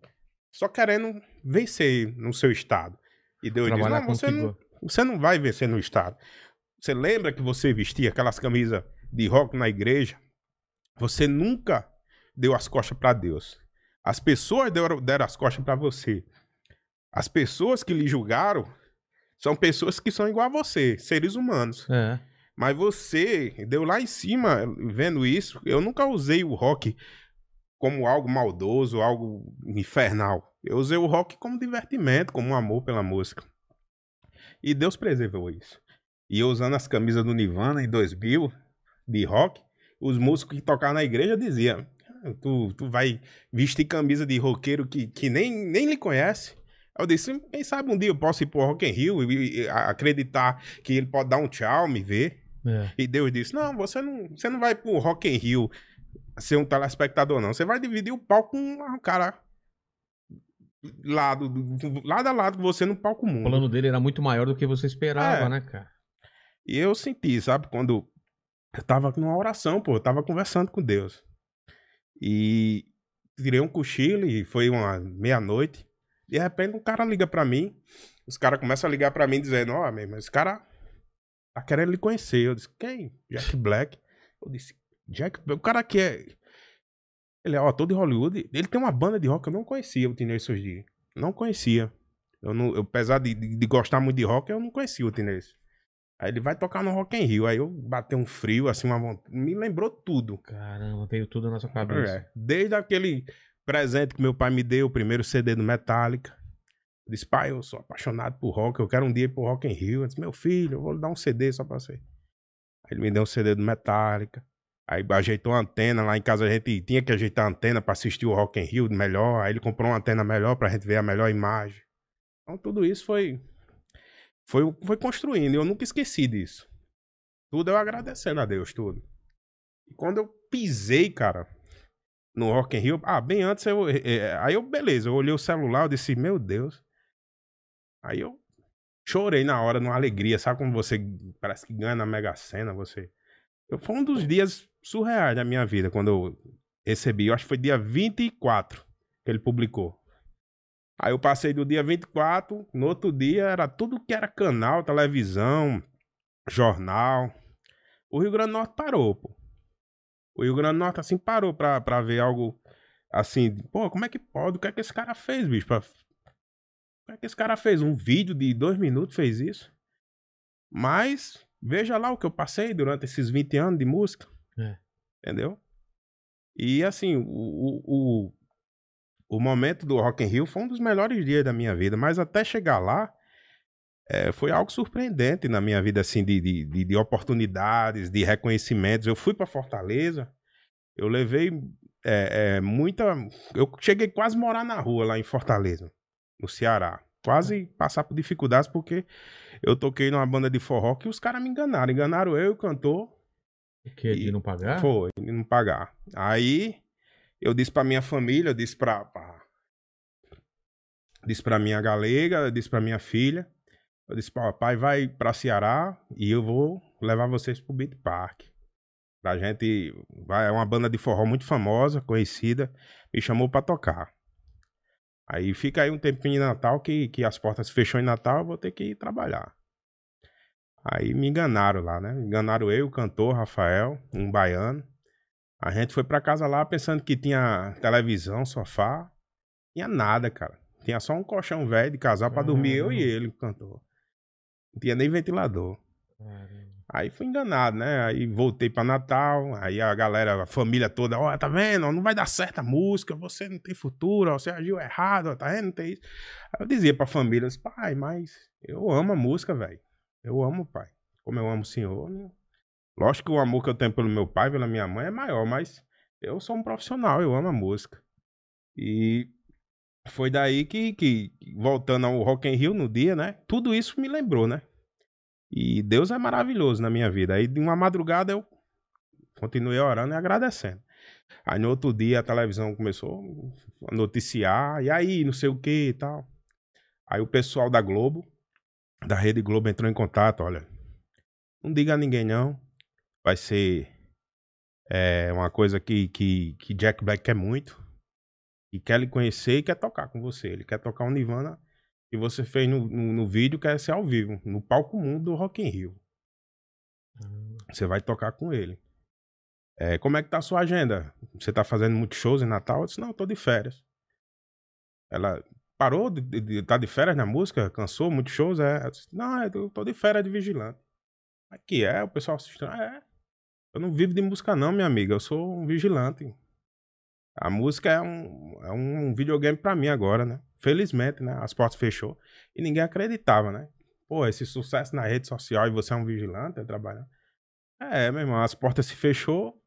só querendo vencer no seu estado. E Deus diz, Trabalhar não, com você não, você não vai vencer no estado. Você lembra que você vestia aquelas camisas de rock na igreja? Você nunca deu as costas pra Deus. As pessoas deram, deram as costas pra você. As pessoas que lhe julgaram são pessoas que são igual a você, seres humanos. É. Mas você deu lá em cima, vendo isso. Eu nunca usei o rock como algo maldoso, algo infernal. Eu usei o rock como divertimento, como um amor pela música. E Deus preservou isso. E eu usando as camisas do Nirvana em 2000, de rock, os músicos que tocavam na igreja diziam: "Ah, tu, tu vai vestir camisa de roqueiro que, que nem, nem lhe conhece. Eu disse, quem sabe um dia eu posso ir pro Rock in Rio e, e acreditar que ele pode dar um tchau, me ver. É. E Deus disse: Não, você não, você não vai pro Rock in Rio ser um telespectador, não. Você vai dividir o palco com um cara lado, do- lado a lado com você no palco O mundo. plano dele era muito maior do que você esperava, É. né, cara? E eu senti, sabe, quando eu tava numa oração, pô, eu tava conversando com Deus. E tirei um cochilo e foi uma meia-noite. De repente um cara liga pra mim. Os caras começam a ligar pra mim dizendo, ó, meu irmão, esse cara tá querendo lhe conhecer. Eu disse, quem? Jack Black. Eu disse, Jack Black, o cara que é. Ele é ó, ator de Hollywood. Ele tem uma banda de rock, eu não conhecia o esses dias. Não conhecia. Eu não, eu, apesar de, de, de gostar muito de rock, eu não conhecia o Tinei. Aí ele vai tocar no Rock in Rio. Aí eu batei um frio, assim, uma vontade. Me lembrou tudo. Caramba, veio tudo na sua cabeça. É. Desde aquele presente que meu pai me deu, o primeiro CD do Metallica. Eu disse, pai, eu sou apaixonado por rock, eu quero um dia ir pro Rock in Rio. Eu disse, meu filho, eu vou lhe dar um CD só pra você. Aí ele me deu um CD do Metallica. Aí ajeitou a antena, lá em casa a gente tinha que ajeitar a antena pra assistir o Rock in Rio melhor. Aí ele comprou uma antena melhor pra gente ver a melhor imagem. Então tudo isso foi foi, foi construindo, eu nunca esqueci disso. Tudo eu agradecendo a Deus, tudo. E quando eu pisei, cara, no Rock in Rio, ah, bem antes eu, é, é, aí eu, beleza, eu olhei o celular, eu disse, meu Deus. Aí eu chorei na hora, numa alegria, sabe quando você parece que ganha na Mega Sena, você... Eu, foi um dos dias surreais da minha vida, quando eu recebi, eu acho que foi dia 24 que ele publicou. Aí eu passei do dia 24, no outro dia era tudo que era canal, televisão, jornal. O Rio Grande do Norte parou, pô. O Rio Grande do Norte, assim, parou pra, pra ver algo assim. Pô, como é que pode? O que é que esse cara fez, bicho? Pra... O que é que esse cara fez? Um vídeo de dois minutos fez isso? Mas, veja lá o que eu passei durante esses 20 anos de música. É. Entendeu? E, assim, o, o, o, o momento do Rock in Rio foi um dos melhores dias da minha vida. Mas até chegar lá, é, foi algo surpreendente na minha vida, assim, de, de, de, de oportunidades, de reconhecimentos. Eu fui para Fortaleza, eu levei é, é, muita. Eu cheguei quase a morar na rua lá em Fortaleza, no Ceará. Quase passar por dificuldades, porque eu toquei numa banda de forró que os caras me enganaram. Enganaram eu e o cantor. Que de não pagar? Foi, de não pagar. Aí eu disse pra minha família, eu disse pra. pra disse pra minha galega, eu disse pra minha filha. Eu disse, papai vai pra Ceará e eu vou levar vocês pro Beat Park. Pra gente. Vai, é uma banda de forró muito famosa, conhecida. Me chamou pra tocar. Aí fica aí um tempinho em Natal que, que as portas fechou em Natal, eu vou ter que ir trabalhar. Aí me enganaram lá, né? Enganaram eu, o cantor Rafael, um baiano. A gente foi pra casa lá pensando que tinha televisão, sofá. Tinha nada, cara. Tinha só um colchão velho de casal pra dormir eu e ele, o cantor. Não tinha nem ventilador. Caramba. Aí fui enganado, né? Aí voltei pra Natal, aí a galera, a família toda, ó, tá vendo? Não vai dar certo a música, você não tem futuro, você agiu errado, tá vendo? Não tem isso. Aí eu dizia pra família, disse, pai, mas eu amo a música, velho. Eu amo pai. Como eu amo o senhor. Não... Lógico que o amor que eu tenho pelo meu pai, pela minha mãe é maior, mas eu sou um profissional, eu amo a música. E foi daí que, que voltando ao Rock in Rio no dia, né? Tudo isso me lembrou, né? E Deus é maravilhoso na minha vida. Aí de uma madrugada eu continuei orando e agradecendo. Aí no outro dia a televisão começou a noticiar, e aí, não sei o que e tal. Aí o pessoal da Globo, da Rede Globo, entrou em contato, olha. Não diga a ninguém, não. Vai ser é, uma coisa que, que, que Jack Black quer muito. E quer lhe conhecer e quer tocar com você. Ele quer tocar um Nirvana que você fez no, no, no vídeo, quer ser ao vivo, no palco mundo do Rock in Rio. Você vai tocar com ele. É, como é que tá a sua agenda? Você tá fazendo muitos shows em Natal? Eu disse, não, eu tô de férias. Ela parou de, de, de tá de férias na música? Cansou muitos shows? É. Eu disse, não, eu tô de férias de vigilante. Aqui é, o pessoal assistindo. É. Eu não vivo de música, não, minha amiga. Eu sou um vigilante. A música é um, é um videogame pra mim agora, né? Felizmente, né? As portas fechou. E ninguém acreditava, né? Pô, esse sucesso na rede social e você é um vigilante, é trabalhando. É, meu irmão, as portas se fechou.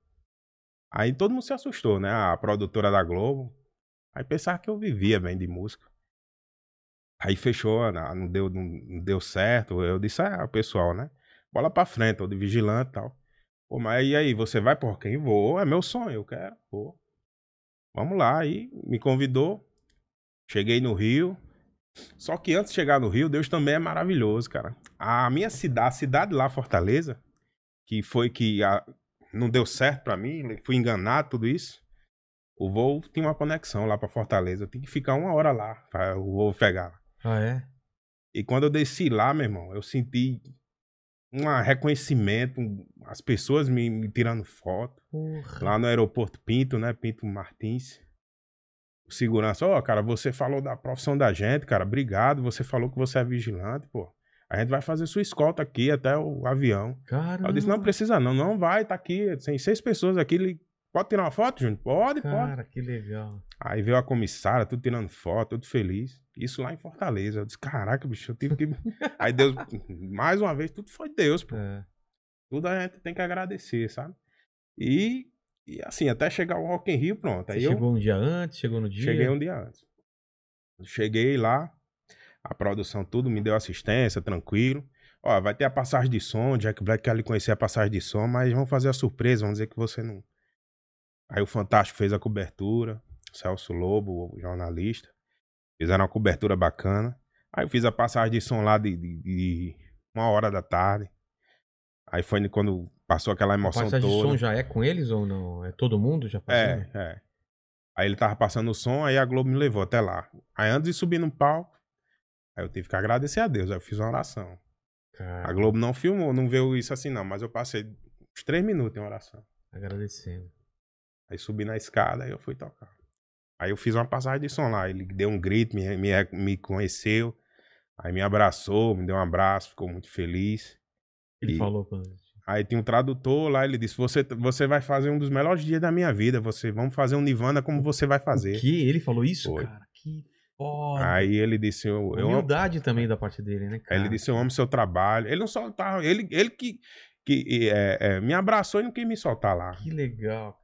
Aí todo mundo se assustou, né? A produtora da Globo. Aí pensava que eu vivia bem de música. Aí fechou, não deu, não deu certo. Eu disse, ah, pessoal, né? Bola pra frente, tô de vigilante e tal. Pô, mas e aí, você vai por quem? Vou, é meu sonho, eu quero, vou. Vamos lá, aí me convidou. Cheguei no Rio. Só que antes de chegar no Rio, Deus também é maravilhoso, cara. A minha cidade, a cidade lá, Fortaleza, que foi que a, não deu certo para mim, fui enganado, tudo isso. O voo tinha uma conexão lá para Fortaleza. Eu tinha que ficar uma hora lá para o voo pegar. Ah, é? E quando eu desci lá, meu irmão, eu senti um reconhecimento, as pessoas me, me tirando foto. Porra. Lá no aeroporto Pinto, né? Pinto Martins. O segurança, ó, oh, cara, você falou da profissão da gente, cara, obrigado. Você falou que você é vigilante, pô. A gente vai fazer sua escolta aqui até o avião. Caramba. Eu disse, não precisa não, não vai, tá aqui. Tem seis pessoas aqui. Pode tirar uma foto, Júnior? Pode, Cara, pode. Cara, que legal. Aí veio a comissária, tudo tirando foto, tudo feliz. Isso lá em Fortaleza. Eu disse, caraca, bicho, eu tive que. Aí Deus, mais uma vez, tudo foi Deus, pô. É. Tudo a gente tem que agradecer, sabe? E, e assim, até chegar o Rock in Rio, pronto. Aí Você eu chegou um dia antes, chegou no dia? cheguei um dia antes. Cheguei lá, a produção tudo me deu assistência, tranquilo. Ó, vai ter a passagem de som, Jack Black quer lhe conhecer a passagem de som, mas vamos fazer a surpresa, vamos dizer que você não. Aí o Fantástico fez a cobertura, Celso Lobo, o jornalista, fizeram uma cobertura bacana. Aí eu fiz a passagem de som lá de, de, de uma hora da tarde. Aí foi quando passou aquela A emoção passagem de toda. som já é com eles ou não? É todo mundo já fazendo? É, é. Aí ele tava passando o som, aí a Globo me levou até lá. Aí antes de subir no palco, aí eu tive que agradecer a Deus, aí eu fiz uma oração. Cara, A Globo não filmou, não viu isso assim não, mas eu passei uns três minutos em oração. agradecendo. Aí subi na escada, aí eu fui tocar. Aí eu fiz uma passagem de som lá, ele deu um grito, me, me, me conheceu, aí me abraçou, me deu um abraço, ficou muito feliz. Ele E- falou quando... Aí tinha um tradutor lá, ele disse: você, você vai fazer um dos melhores dias da minha vida. Você vamos fazer um Nirvana como você vai fazer. O quê? Ele falou isso, Foi. cara? Que foda. Aí ele disse: eu, eu Humildade também da parte dele, né, Aí cara? ele disse: Eu amo seu trabalho. Ele não soltava, ele, ele que, que é, é, me abraçou e não quis me soltar lá. Que legal, cara.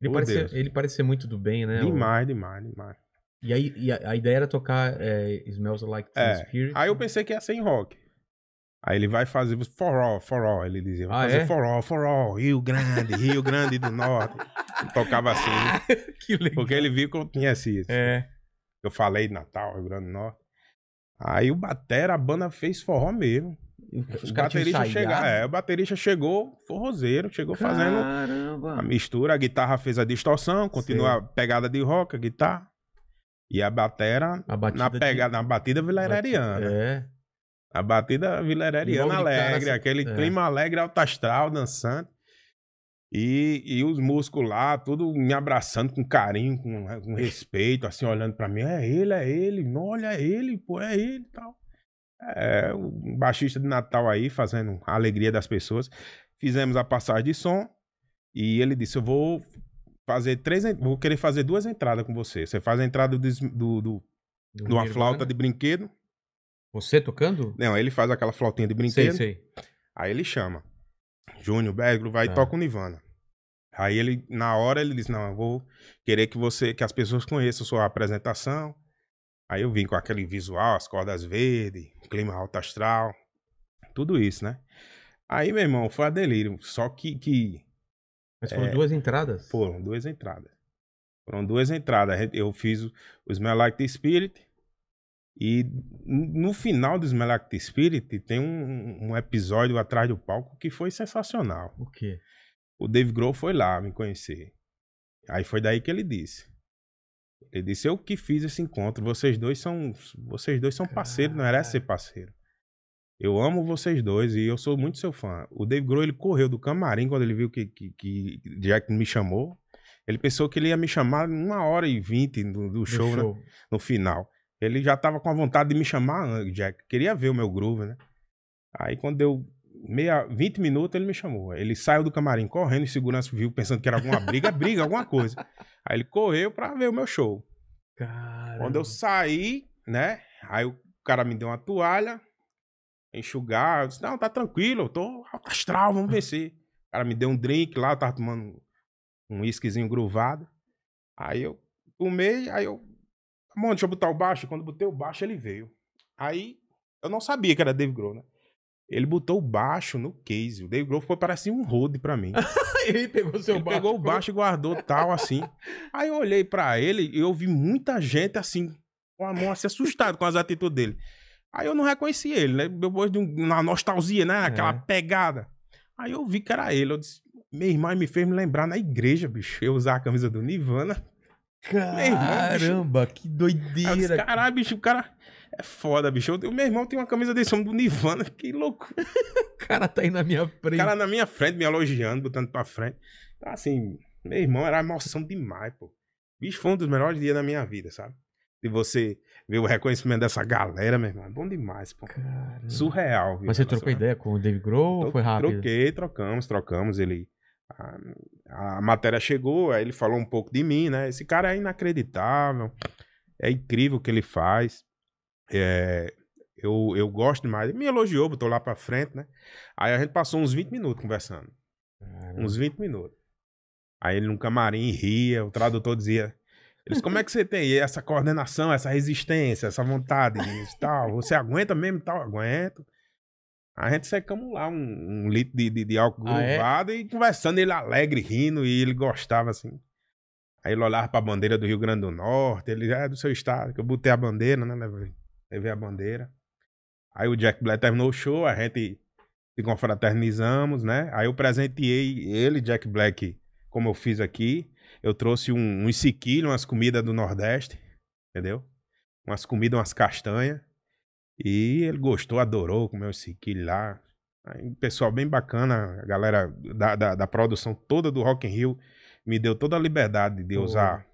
Ele Ô, parece, Deus. ele parece ser muito do bem, né? o- Demais, demais, demais. E aí e a, a ideia era tocar é, Smells Like Teen É. Spirit. Aí eu pensei que ia ser em rock. Aí ele vai fazer for all, for all, ele dizia. Vai Ah, fazer é? for all, for all, Rio Grande, Rio Grande do Norte. Ele tocava assim, que legal. porque ele viu que eu tinha esse. É. Eu falei Natal, Rio Grande do Norte. Aí o Batera, a banda fez forró mesmo. Os o caras tinham baterista ensaiado. chega, é, o baterista chegou forrozeiro, chegou fazendo Caramba. a mistura, a guitarra fez a distorção, continua a pegada de rock, a guitarra. E a batera A na de- pegada, na batida vilareriana. É. A batida vilareriana Logo de cara, alegre, assim, aquele é. clima alegre, alto astral, dançante. E, e os músicos lá, tudo me abraçando com carinho, com, com respeito, assim, olhando pra mim. É ele, é ele, não, olha é ele, pô, é ele e tal. É, um baixista de Natal aí, fazendo a alegria das pessoas. Fizemos a passagem de som e ele disse: Eu vou fazer três, vou querer fazer duas entradas com você. Você faz a entrada do, do, do- Do de uma flauta de brinquedo. Você tocando? Não, ele faz aquela flautinha de Sei, brinquedo. sei. Aí ele chama. Júnior, Berglo, vai Tá. e toca o Nirvana. Aí ele, na hora, ele disse: Não, eu vou querer que você, que as pessoas conheçam a sua apresentação. Aí eu vim com aquele visual, as cordas verdes, clima alto astral, tudo isso, né? Aí, meu irmão, foi a delírio. Só que, que Mas foram É. duas entradas. foram duas entradas. Foram duas entradas. Eu fiz o o Smell Like the Spirit E no final do Smell Like Teen Spirit tem um, um episódio atrás do palco que foi sensacional. O quê? O Dave Grohl foi lá me conhecer. Aí foi daí que ele disse. Ele disse: Eu que fiz esse encontro. Vocês dois são. Vocês dois são parceiros, não era ser parceiro. Eu amo vocês dois e eu sou muito seu fã. O Dave Grohl, ele correu do camarim quando ele viu que, que, que Jack me chamou. Ele pensou que ele ia me chamar uma hora e vinte do, do show, show. Né? no final. Ele já tava com a vontade de me chamar, Jack. Queria ver o meu groove, né? Aí quando deu meia, 20 minutos, ele me chamou. Ele saiu do camarim correndo segurança viu, pensando que era alguma briga, briga, alguma coisa. Aí ele correu pra ver o meu show. Caramba. Quando eu saí, né? Aí o cara me deu uma toalha, enxugar. Eu disse, não, tá tranquilo, eu tô astral, vamos vencer. O cara me deu um drink lá, eu tava tomando um whiskyzinho gruvado. Aí eu tomei, aí eu. Bom, deixa eu botar o baixo. Quando botei o baixo, ele veio. Aí eu não sabia que era Dave Grohl, né? Ele botou o baixo no case. O Dave Grohl foi parecia um road pra mim. ele pegou seu ele baixo. pegou o baixo e guardou tal, assim. Aí eu olhei pra ele e eu vi muita gente assim, com a mão assim, assustado com as atitudes dele. Aí eu não reconheci ele, né? Depois de um- uma nostalgia, né? Aquela É. pegada. Aí eu vi que era ele. Eu disse, minha irmã me fez me lembrar na igreja, bicho. Eu usar a camisa do Nirvana. Caramba, que Aí eu disse, doideira. caralho, bicho, o cara é foda, bicho. Eu, meu irmão tem uma camisa desse homem do Nirvana. Que louco. O cara tá aí na minha O frente. cara na minha frente, me elogiando, botando pra frente. Então, assim, meu irmão, era emoção demais, pô. Bicho, foi um dos melhores dias da minha vida, sabe? De você ver o reconhecimento dessa galera, meu irmão. É bom demais, pô. Caramba. Surreal, viu? Mas você trocou ideia com o Dave Grohl ou foi rápido? Troquei, trocamos, trocamos. Ele. A, a matéria chegou, aí ele falou um pouco de mim, né? Esse cara é inacreditável. É incrível o que ele faz. É, eu, eu gosto demais. Ele me elogiou, botou lá pra frente, né? Aí a gente passou uns 20 minutos conversando. Caramba. Uns 20 minutos. Aí ele no camarim ria, o tradutor dizia. Eles, como é que você tem essa coordenação, essa resistência, essa vontade disso, tal? Você aguenta mesmo tal? Aguento. A gente secamos lá um, um litro de, de, de álcool Ah, é? gruvado e conversando, ele alegre, rindo, e ele gostava assim. Aí ele olhava pra bandeira do Rio Grande do Norte, ele é do seu estado, que eu botei a bandeira, né? Levei, levei a bandeira. Aí o Jack Black terminou o show, a gente se confraternizamos, né? Aí eu presenteei ele, Jack Black, como eu fiz aqui. Eu trouxe um, um siquilho, umas comidas do Nordeste, entendeu? Umas comidas, umas castanhas. E ele gostou, adorou comer o siquilho lá. Aí, pessoal bem bacana, a galera da, da, da produção toda do Rock in Rio me deu toda a liberdade de Pô. usar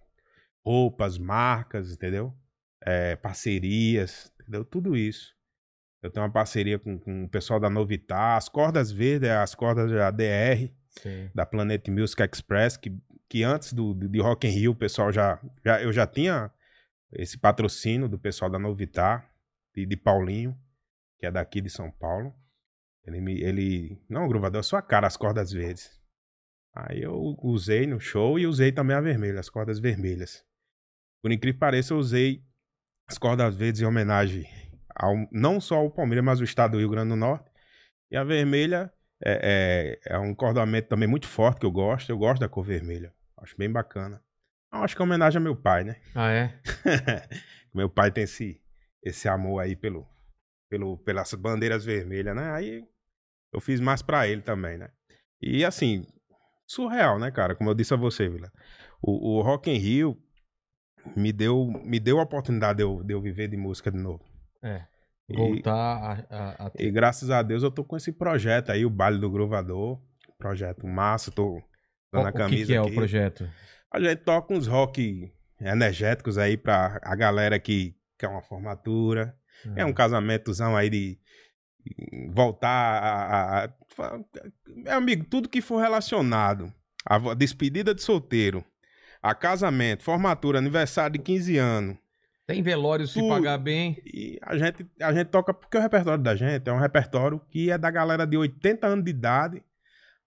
roupas, marcas, entendeu? É, parcerias, entendeu? Tudo isso. Eu tenho uma parceria com, com o pessoal da Novitar, as cordas verdes, as cordas da DR, Sim. da Planet Music Express, que, que antes do, de Rock in Rio, o pessoal já, já. Eu já tinha esse patrocínio do pessoal da Novitar, de, de Paulinho, que é daqui de São Paulo. Ele me. Ele. Não, Gruvador, é sua cara, as cordas verdes. Aí eu usei no show e usei também a vermelha, as cordas vermelhas. Por incrível que pareça, eu usei as cordas verdes em homenagem ao, não só ao Palmeiras, mas ao estado do Rio Grande do Norte. E a vermelha é, é, é um cordamento também muito forte que eu gosto. Eu gosto da cor vermelha. Acho bem bacana. Acho que é homenagem ao meu pai, né? Ah, é? meu pai tem esse, esse amor aí pelo, pelo, pelas bandeiras vermelhas, né? Aí eu fiz mais pra ele também, né? E assim, surreal, né, cara? Como eu disse a você, Vila. O, o Rock in Rio me deu, me deu a oportunidade de eu, de eu viver de música de novo. É. E- Voltar a, a, a E graças a Deus eu tô com esse projeto aí, o Baile do Gruvador. Projeto massa, tô dando a o que, camisa que é aqui. o projeto? A gente toca uns rock energéticos aí pra a galera que quer uma formatura. É um casamentozão aí de voltar a, a- a- Meu amigo, tudo que for relacionado vo- despedida de solteiro, a casamento, formatura, aniversário de 15 anos. Tem velório se pagar bem. E a gente, a gente toca porque o repertório da gente é um repertório que é da galera de 80 anos de idade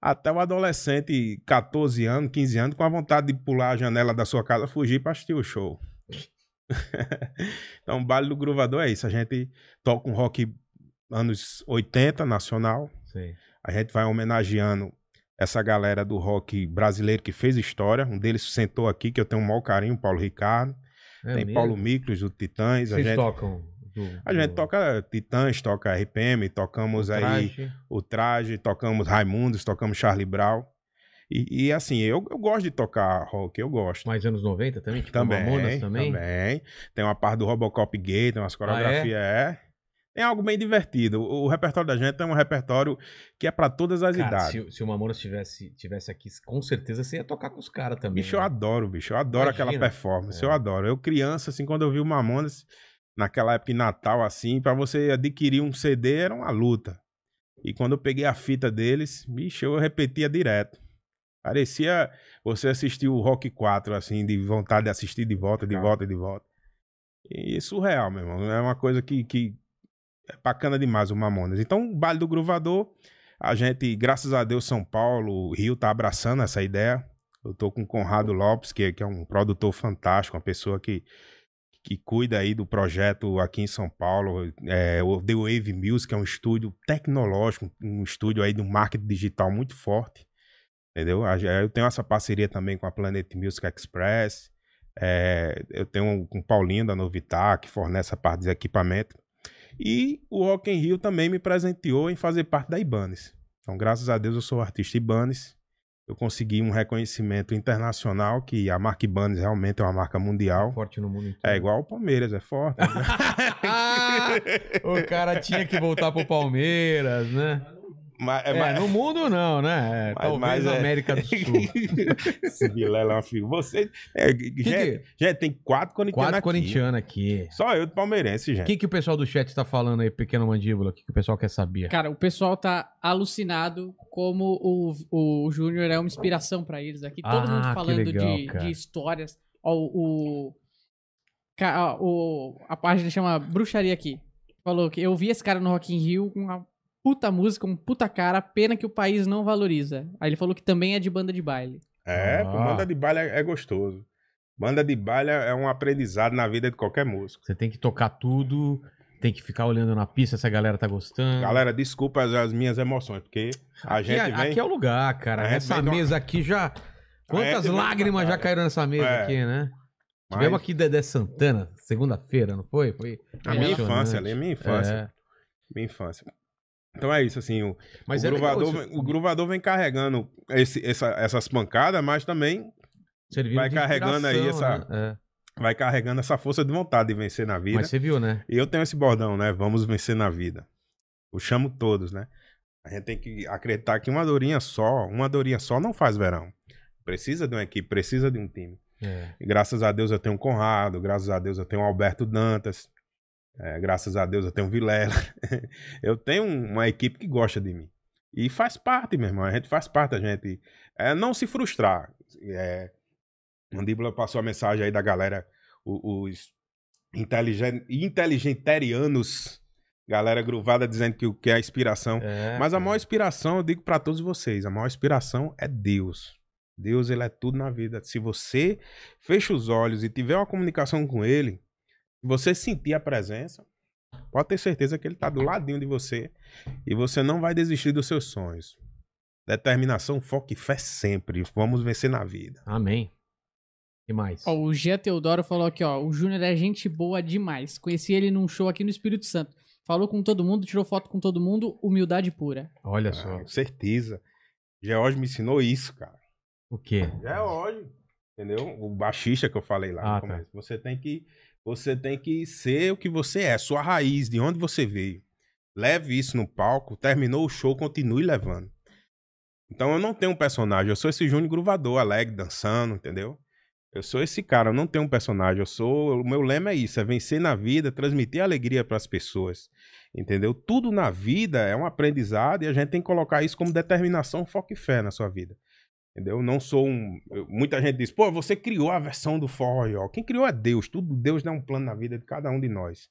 até o adolescente, 14 anos, 15 anos, com a vontade de pular a janela da sua casa, fugir pra assistir o show. então, o baile do Gruvador é isso. A gente toca um rock anos 80, nacional. Sei. A gente vai homenageando essa galera do rock brasileiro que fez história. Um deles sentou aqui, que eu tenho um maior carinho, Paulo Ricardo. É Tem mesmo? Paulo Miklos, do Titãs. A Vocês gente... tocam do- A gente toca Titãs, toca RPM, tocamos aí traje. o Traje, tocamos Raimundos, tocamos Charlie Brown. E, e, assim, eu, eu gosto de tocar rock, eu gosto. Mais anos 90 também? Tipo Também, Mamonas também? também. Tem uma parte do Robocop gay, tem umas Ah, coreografias, é? Tem algo bem divertido. O, o repertório da gente é um repertório que é pra todas as Cara, idades. se, se o Mamonas tivesse, tivesse aqui, com certeza você ia tocar com os caras também. Bicho, eu né? adoro, bicho. Eu adoro Imagina. aquela performance. É. Eu adoro. Eu, criança, assim, quando eu vi o Mamonas, naquela época de Natal, assim, pra você adquirir um CD era uma luta. E quando eu peguei a fita deles, bicho, eu repetia direto. Parecia você assistir o Rock 4, assim, de vontade de assistir de volta, de Legal. volta, de volta. E é surreal, meu irmão. É uma coisa que, que é bacana demais o Mamonas. Então, o Baile do Gruvador, a gente, graças a Deus, São Paulo, Rio tá abraçando essa ideia. Eu tô com o Conrado Lopes, que, que é um produtor fantástico, uma pessoa que, que cuida aí do projeto aqui em São Paulo. É, o The Wave Music é um estúdio tecnológico, um estúdio aí do marketing digital muito forte. Entendeu? Eu tenho essa parceria também com a Planet Music Express. É, eu tenho com o Paulinho da Novitar, que fornece a parte de equipamento. E o Rock in Rio também me presenteou em fazer parte da Ibanez. Então, graças a Deus, eu sou artista Ibanez. Eu consegui um reconhecimento internacional que a marca Ibanez realmente é uma marca mundial. Forte no mundo inteiro. É igual o Palmeiras, é forte. Ah, o cara tinha que voltar pro Palmeiras, né? Mas, É, mas- no mundo não, né? É, Mas- Talvez mas na é- América do Sul. Esse Vilela é uma figura. Você. É, gente, gente, tem quatro corintianos. Quatro corintianos aqui. Só eu de palmeirense, O gente. que, que o pessoal do chat tá falando aí, pequeno mandíbula? O que, que o pessoal quer saber? Cara, o pessoal tá alucinado como o, o Júnior é uma inspiração pra eles aqui. Todo Ah, mundo falando legal, de, de histórias. Ó, o, o- a página chama Bruxaria aqui. Falou que eu vi esse cara no Rock in Rio com uma puta música, um puta cara, pena que o país não valoriza. Aí ele falou que também é de banda de baile. É, Ah. pô, banda de baile é, é gostoso. Banda de baile é um aprendizado na vida de qualquer músico. Você tem que tocar tudo, tem que ficar olhando na pista se a galera tá gostando. Galera, desculpa as, as minhas emoções, porque a aqui, gente é- vem. aqui é o lugar, cara. Gente Essa de uma- mesa aqui já. Quantas uma lágrimas já caíram nessa mesa É. aqui, né? Mas Tivemos aqui Dedé Santana, segunda-feira, não foi? Foi. a minha infância ali, a minha infância. É. Minha infância. Então é isso, assim, o, Mas o, é legal gruvador, vem, o gruvador vem carregando esse- essa- essas pancadas, mas também vai carregando aí essa- né? É. vai carregando essa força de vontade de vencer na vida. Mas você viu, né? E eu tenho esse bordão, né? Vamos vencer na vida. Eu chamo todos, né? A gente tem que acreditar que uma dorinha só, uma dorinha só não faz verão. Precisa de uma equipe, precisa de um time. É. E graças a Deus eu tenho o Conrado, graças a Deus eu tenho o Alberto Dantas, é, graças a Deus eu tenho Vilela. eu tenho um- uma equipe que gosta de mim. E faz parte, meu irmão. A gente faz parte, a gente. É não se frustrar. É, Mandíbula passou a mensagem aí da galera, os inteligen- inteligenterianos, galera gruvada dizendo que o que é a inspiração. É, Mas a maior inspiração, eu digo pra todos vocês, a maior inspiração é Deus. Deus, ele é tudo na vida. Se você fecha os olhos e tiver uma comunicação com ele, você sentir a presença, pode ter certeza que ele tá do ladinho de você e você não vai desistir dos seus sonhos. Determinação, foco e fé sempre. Vamos vencer na vida. Amém. E mais? Ó, o Gia Teodoro falou aqui, ó. O Júnior é gente boa demais. Conheci ele num show aqui no Espírito Santo. Falou com todo mundo, tirou foto com todo mundo, humildade pura. Olha só. Ah, certeza. George me ensinou isso, cara. O quê? George, entendeu? O baixista que eu falei lá Ah, no tá. começo. Você tem que você tem que ser o que você é, sua raiz, de onde você veio. Leve isso no palco, terminou o show, continue levando. Então eu não tenho um personagem, eu sou esse Júnior gruvador, alegre, dançando, entendeu? Eu sou esse cara, eu não tenho um personagem, eu sou, o meu lema é isso, é vencer na vida, transmitir alegria para as pessoas. Entendeu? Tudo na vida é um aprendizado e a gente tem que colocar isso como determinação, foco e fé na sua vida. Entendeu? Não sou um. muita gente diz, pô, você criou a versão do forró rock. Quem criou é Deus. Tudo Deus dá um plano na vida de cada um de nós.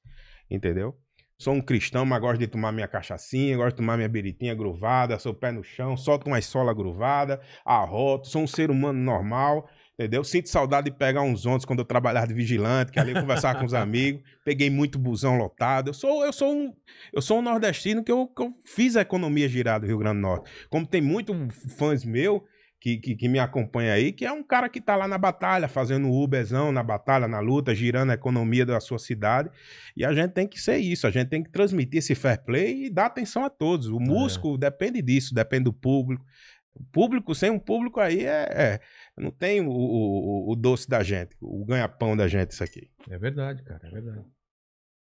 Entendeu? Sou um cristão, mas gosto de tomar minha cachaçinha, gosto de tomar minha beritinha gruvada, sou pé no chão, solto uma sola gruvada, arroto, sou um ser humano normal, entendeu? Sinto saudade de pegar uns ônibus quando eu trabalhava de vigilante, que ali eu conversava com os amigos, peguei muito busão lotado. Eu sou, eu sou um, eu sou um nordestino que eu, que eu fiz a economia girar do Rio Grande do Norte. Como tem muito fãs meu, que, que, que me acompanha aí, que é um cara que tá lá na batalha, fazendo Uberzão, na batalha, na luta, girando a economia da sua cidade. E a gente tem que ser isso, a gente tem que transmitir esse fair play e dar atenção a todos. O músico depende disso, depende do público. O público, sem um público aí, é, é- não tem o, o, o doce da gente, o ganha-pão da gente, isso aqui. É verdade, cara, é verdade.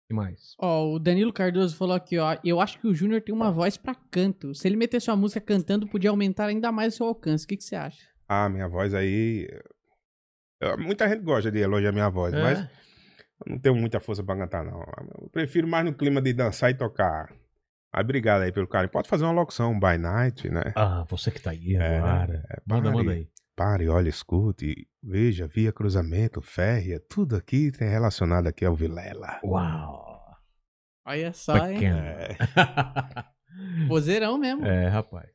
O que mais? Ó, o Danilo Cardoso falou aqui, ó. Eu acho que o Júnior tem uma voz pra canto. Se ele meter sua música cantando, podia aumentar ainda mais o seu alcance. O que, que você acha? Ah, minha voz aí. eu- Muita gente gosta de elogiar minha voz, É? mas eu não tenho muita força pra cantar, não. Eu prefiro mais no clima de dançar e tocar. Mas obrigado aí pelo carinho. Pode fazer uma locução, um by night, né? Ah, você que tá aí É, agora. é, manda, manda aí. Pare, olha, escute, veja, via cruzamento, férrea, tudo aqui tem relacionado aqui ao Vilela. Uau. Olha só, hein? É, Vozeirão mesmo. É, rapaz.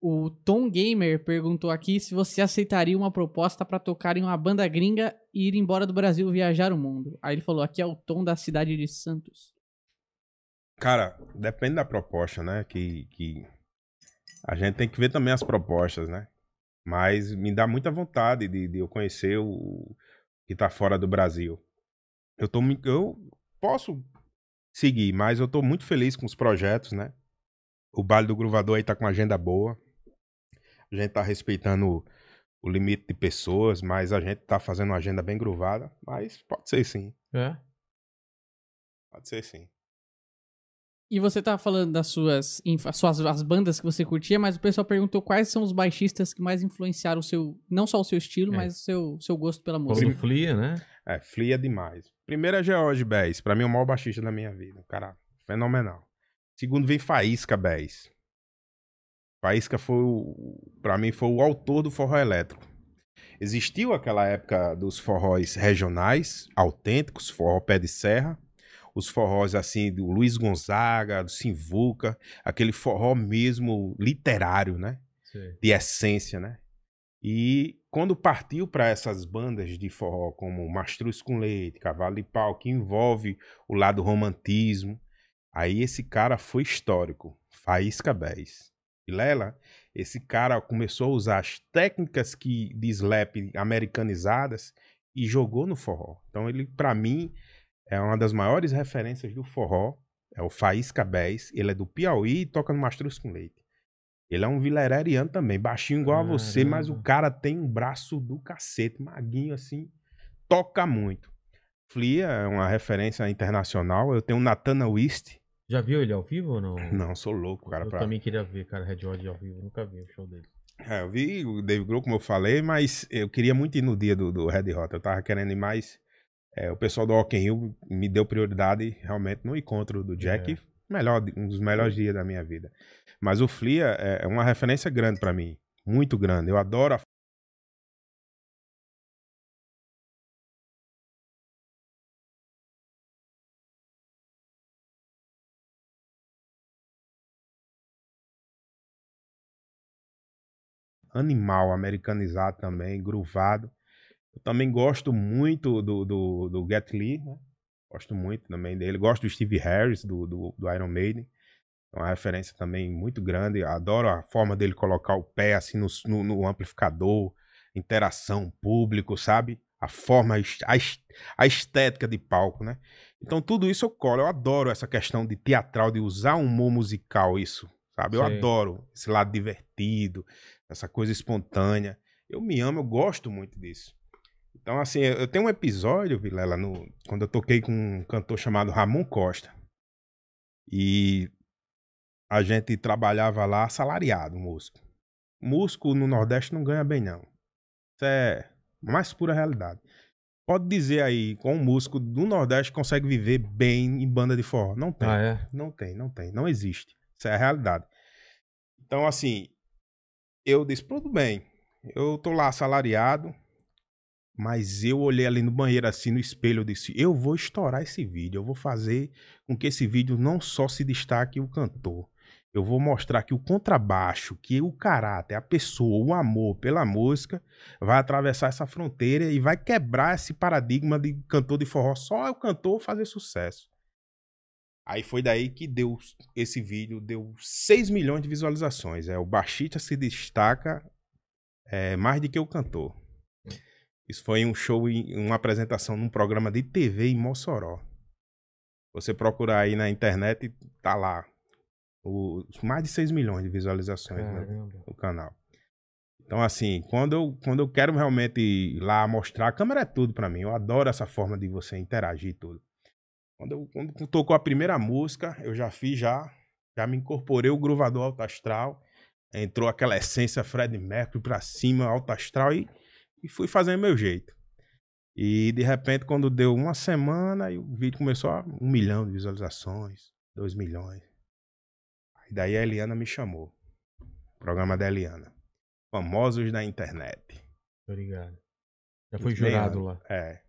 O Tom Gamer perguntou aqui se você aceitaria uma proposta pra tocar em uma banda gringa e ir embora do Brasil viajar o mundo. Aí ele falou: aqui é o Tom da cidade de Santos. Cara, depende da proposta, né? Que, que a gente tem que ver também as propostas, né? Mas me dá muita vontade de, de eu conhecer o que tá fora do Brasil. Eu, tô, eu posso seguir, mas eu tô muito feliz com os projetos, né? O Baile do Gruvador aí tá com uma agenda boa. A gente tá respeitando o, o limite de pessoas, mas a gente tá fazendo uma agenda bem gruvada. Mas pode ser sim, É? pode ser sim. E você tá falando das suas, suas as bandas que você curtia, mas o pessoal perguntou quais são os baixistas que mais influenciaram o seu, não só o seu estilo, É. mas o seu, seu gosto pela música. do Flia, né? É, flia demais. Primeiro é George Bass. Pra mim é o maior baixista da minha vida. Um cara fenomenal. Segundo vem Faísca Bass. Faísca foi o, pra mim foi o autor do forró elétrico. Existiu aquela época dos forróis regionais, autênticos, forró pé de serra. Os forrós assim do Luiz Gonzaga, do Simvuca, aquele forró mesmo literário, né? Sei. de essência, né? E quando partiu para essas bandas de forró como Mastruz com Leite, Cavalo de Pau, que envolve o lado romantismo, aí esse cara foi histórico, Faísca Bés. E Lela, esse cara começou a usar as técnicas que de slap americanizadas e jogou no forró. Então ele, para mim, é uma das maiores referências do forró, é o Faísca Bés, ele é do Piauí e toca no Mastruz com Leite. Ele é um vilereriano também, baixinho igual a você, mas o Caramba. cara tem um braço do cacete, maguinho assim, toca muito. Flia é uma referência internacional. Eu tenho o Natana Wist. Já viu ele ao vivo ou não? Não, sou louco, cara. eu pra- também queria ver, cara, Red Hot ao vivo. Nunca vi o show dele. É, eu vi o Dave Grohl, como eu falei, mas eu queria muito ir no dia do, do Red Hot. Eu tava querendo ir mais. É, o pessoal do Rock in Rio me deu prioridade realmente no encontro do Jack. É. Melhor, um dos melhores dias da minha vida. Mas o Flia é é uma referência grande pra mim. Muito grande. Eu adoro a animal americanizado também, gruvado. Eu também gosto muito do, do, do Get Lee, né? Gosto muito também dele. Gosto do Steve Harris, do, do, do Iron Maiden. É uma referência também muito grande. Adoro a forma dele colocar o pé assim no, no, no amplificador, interação, público, sabe? A forma, a est- a est- a estética de palco, né? Então tudo isso eu colo. Eu adoro essa questão de teatral, de usar um humor musical, isso, sabe? Eu Sei. adoro esse lado divertido, essa coisa espontânea. Eu me amo, eu gosto muito disso. Então, assim, eu tenho um episódio, Vilela, no, quando eu toquei com um cantor chamado Ramon Costa. E a gente trabalhava lá assalariado, músico. Músico no Nordeste não ganha bem, não. Isso é mais pura realidade. Pode dizer aí, com um músico do Nordeste consegue viver bem em banda de forró. Não tem. Ah, é? Não tem, não tem. Não existe. Isso é a realidade. Então, assim, eu disse, tudo bem. Eu tô lá assalariado, mas eu olhei ali no banheiro, assim, no espelho, eu disse, eu vou estourar esse vídeo. Eu vou fazer com que esse vídeo não só se destaque o cantor. Eu vou mostrar que o contrabaixo, que o caráter, a pessoa, o amor pela música vai atravessar essa fronteira e vai quebrar esse paradigma de cantor de forró. Só é o cantor fazer sucesso. Aí foi daí que deu esse vídeo, deu 6 milhões de visualizações. É o Baixista se destaca é mais do que o cantor. Isso foi um show, uma apresentação num programa de TV em Mossoró. Você procurar aí na internet, tá lá. Os mais de 6 milhões de visualizações né, no canal. Então, assim, quando eu, quando eu quero realmente ir lá mostrar, a câmera é tudo pra mim. Eu adoro essa forma de você interagir e tudo. Quando, eu, quando tocou a primeira música, eu já fiz já, já me incorporei o gruvador alto astral. Entrou aquela essência Fred Mercury pra cima, alto astral, e, e fui fazendo meu jeito. E de repente, quando deu uma semana, o vídeo começou a um milhão de visualizações, dois milhões. Aí daí a Eliana me chamou. Programa da Eliana. Famosos da internet. Obrigado. Já foi jurado lá. É.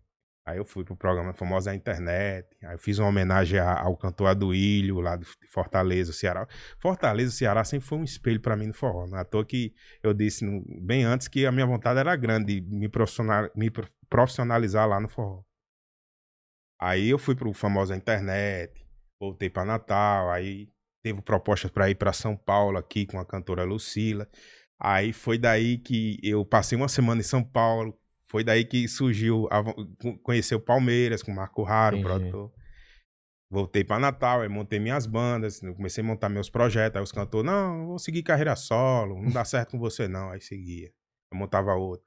Aí eu fui pro programa Famosos da Internet. Aí eu fiz uma homenagem ao cantor Aduílio, lá de Fortaleza, Ceará. Fortaleza, Ceará sempre foi um espelho pra mim no forró. Não é à toa que eu disse no- bem antes que a minha vontade era grande de me, profissional- me pro- profissionalizar lá no forró. Aí eu fui pro Famosos da Internet, voltei pra Natal, aí teve propostas pra ir pra São Paulo aqui com a cantora Lucila. Aí foi daí que eu passei uma semana em São Paulo. Foi daí que surgiu, a, o Palmeiras com o Marco Raro, o Entendi. produtor. Voltei pra Natal, aí montei minhas bandas, eu comecei a montar meus projetos. Aí os cantores, não, eu vou seguir carreira solo, não dá certo com você não. Aí seguia. Eu montava outro.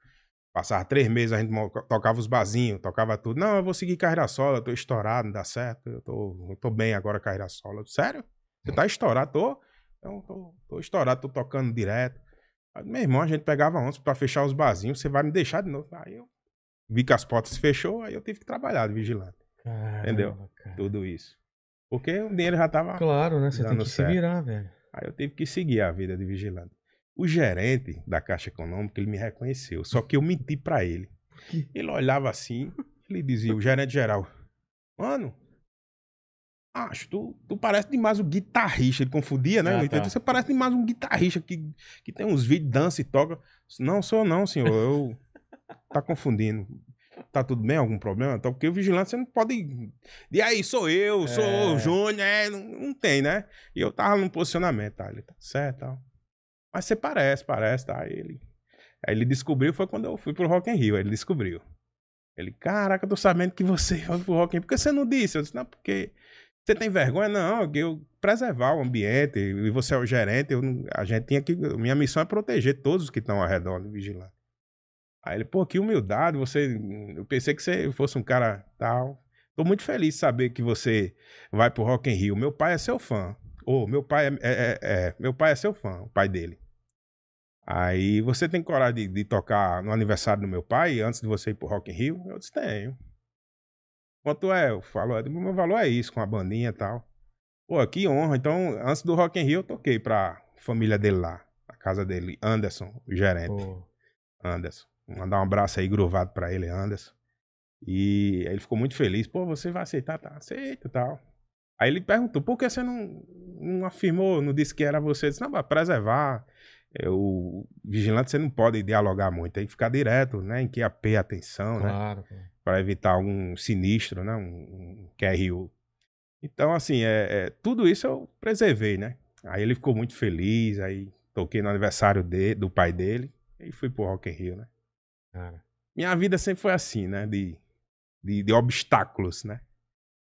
Passava três meses, a gente tocava os barzinhos, tocava tudo. Não, eu vou seguir carreira solo, eu tô estourado, não dá certo. Eu tô, eu tô bem agora carreira solo. Eu, Sério? Você tá estourado? Tô. Então, tô, tô estourado, tô tocando direto. Aí, meu irmão, a gente pegava onça pra fechar os barzinhos, você vai me deixar de novo. Aí eu vi que as portas se fechou, aí eu tive que trabalhar de vigilante. Caramba, Entendeu? cara. Tudo isso. Porque o dinheiro já tava. Claro, né? Você tem que se certo. virar, velho. Aí eu tive que seguir a vida de vigilante. O gerente da Caixa Econômica, ele me reconheceu. Só que eu menti pra ele. Ele olhava assim, ele dizia, o gerente geral, mano, acho, tu, tu parece demais um guitarrista. Ele confundia, né? Ah, tá. Você parece demais um guitarrista que, que tem uns vídeos, dança e toca. Não, sou não, senhor. Eu... Tá confundindo. Tá tudo bem? Algum problema? Então, porque o vigilante você não pode. E aí, sou eu, sou É. o Júnior, é, não, não tem, né? E eu tava num posicionamento, tá? Ele tá certo, tal. Mas você parece, parece, tá? Aí ele. Aí ele descobriu, foi quando eu fui pro Rock in Rio, aí ele descobriu. Ele, caraca, eu tô sabendo que você foi pro Rock in Rio. Por que você não disse? Eu disse, não, porque você tem vergonha? Não, eu preservar o ambiente, e você é o gerente, eu a gente tinha que. Minha missão é proteger todos os que estão ao redor do vigilante. Aí ele, pô, que humildade, você. Eu pensei que você fosse um cara tal. Tô muito feliz de saber que você vai pro Rock in Rio. Meu pai é seu fã. Ô, meu pai é, é- é- é- meu pai é seu fã, o pai dele. Aí você tem coragem de, de tocar no aniversário do meu pai antes de você ir pro Rock in Rio? Eu disse, tenho. Quanto é? Eu falo, "É, meu valor é isso, com a bandinha e tal. Pô, que honra. Então, antes do Rock in Rio, eu toquei pra família dele lá, a casa dele, Anderson, o gerente. Pô, Anderson. Mandar um abraço aí grovado pra ele, Anderson. E aí ele ficou muito feliz. Pô, você vai aceitar? Tá, aceita e tal. Aí ele perguntou, por que você não, não afirmou, não disse que era você? Eu disse, não, pra preservar. O vigilante você não pode dialogar muito, tem que ficar direto, né? Em que a atenção, né? claro. Para evitar algum sinistro, né? Um, um QRU. Então, assim, é, é, tudo isso eu preservei, né? Aí ele ficou muito feliz, aí toquei no aniversário de, do pai dele e fui pro Rock in Rio, né? Cara. Minha vida sempre foi assim, né? De, de, de obstáculos, né?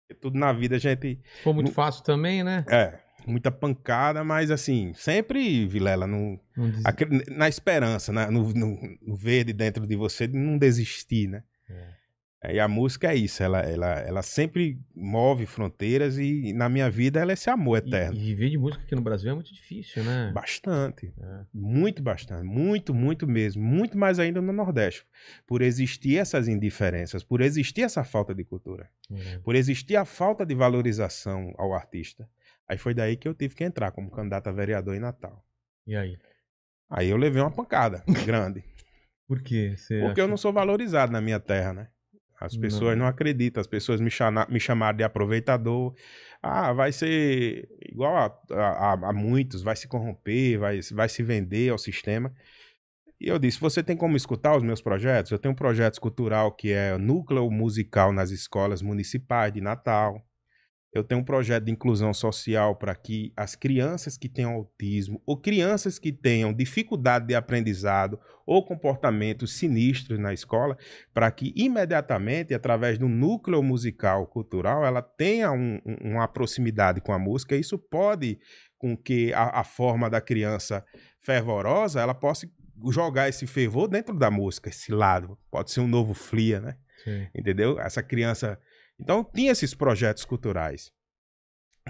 Porque tudo na vida a gente. Foi muito No- fácil também, né? É, muita pancada, mas assim, sempre, Vilela, no, Não des- aquele- na esperança, né? no, no, no verde dentro de você, de não desistir, né? É. É, E a música é isso, ela, ela, ela sempre move fronteiras e na minha vida ela é esse amor E, eterno. e viver de música aqui no Brasil é muito difícil, né? Bastante. É. Muito bastante. Muito, muito mesmo. Muito mais ainda no Nordeste. Por existir essas indiferenças, por existir essa falta de cultura, É. por existir a falta de valorização ao artista. Aí foi daí que eu tive que entrar como candidato a vereador em Natal. E aí? Aí eu levei uma pancada grande. Por quê? Você Porque eu acha- não sou valorizado na minha terra, né? As Não. pessoas não, acreditam, as pessoas me, chama, me chamaram de aproveitador. Ah, vai ser igual a, a- a- a muitos, vai se corromper, vai, vai se vender ao sistema. E eu disse: você tem como escutar os meus projetos? Eu tenho um projeto cultural que é Núcleo Musical nas Escolas Municipais de Natal. Eu tenho um projeto de inclusão social para que as crianças que tenham autismo ou crianças que tenham dificuldade de aprendizado ou comportamentos sinistros na escola, para que imediatamente, através do núcleo musical cultural, ela tenha um, um, uma proximidade com a música. Isso pode com que a, a forma da criança fervorosa ela possa jogar esse fervor dentro da música, esse lado. Pode ser um novo Flia, né? Sim. Entendeu? Essa criança. Então, tinha esses projetos culturais.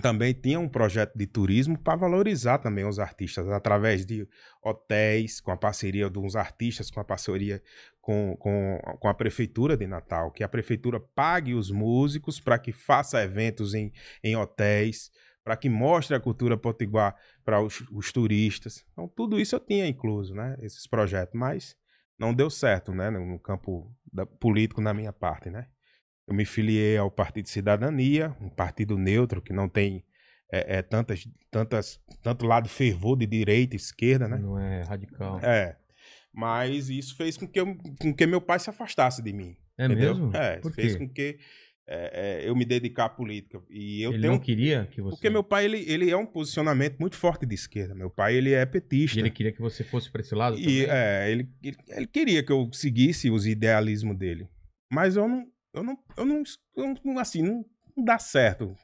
Também tinha um projeto de turismo para valorizar também os artistas, através de hotéis, com a parceria de uns artistas, com a parceria com, com, com a Prefeitura de Natal, que a Prefeitura pague os músicos para que faça eventos em, em hotéis, para que mostre a cultura potiguar para os, os, turistas. Então, tudo isso eu tinha incluso, né? Esses projetos, mas não deu certo, né? No, campo da, político, na minha parte, né? Eu me filiei ao Partido de Cidadania, um partido neutro que não tem é, é, tantas, tantas, tanto lado fervor de direita e esquerda, né? Não é radical. É. Mas isso fez com que, eu, com que meu pai se afastasse de mim. É entendeu? mesmo? É, Por fez quê? com que é, é, eu me dedicar à política. E eu Ele tenho não queria que você... porque meu pai, ele, ele é um posicionamento muito forte de esquerda. Meu pai, ele é petista. E ele queria que você fosse pra esse lado E, também? é, ele, ele, ele queria que eu seguisse os idealismos dele. Mas eu não, eu não, eu não, eu não assim, não, não dá certo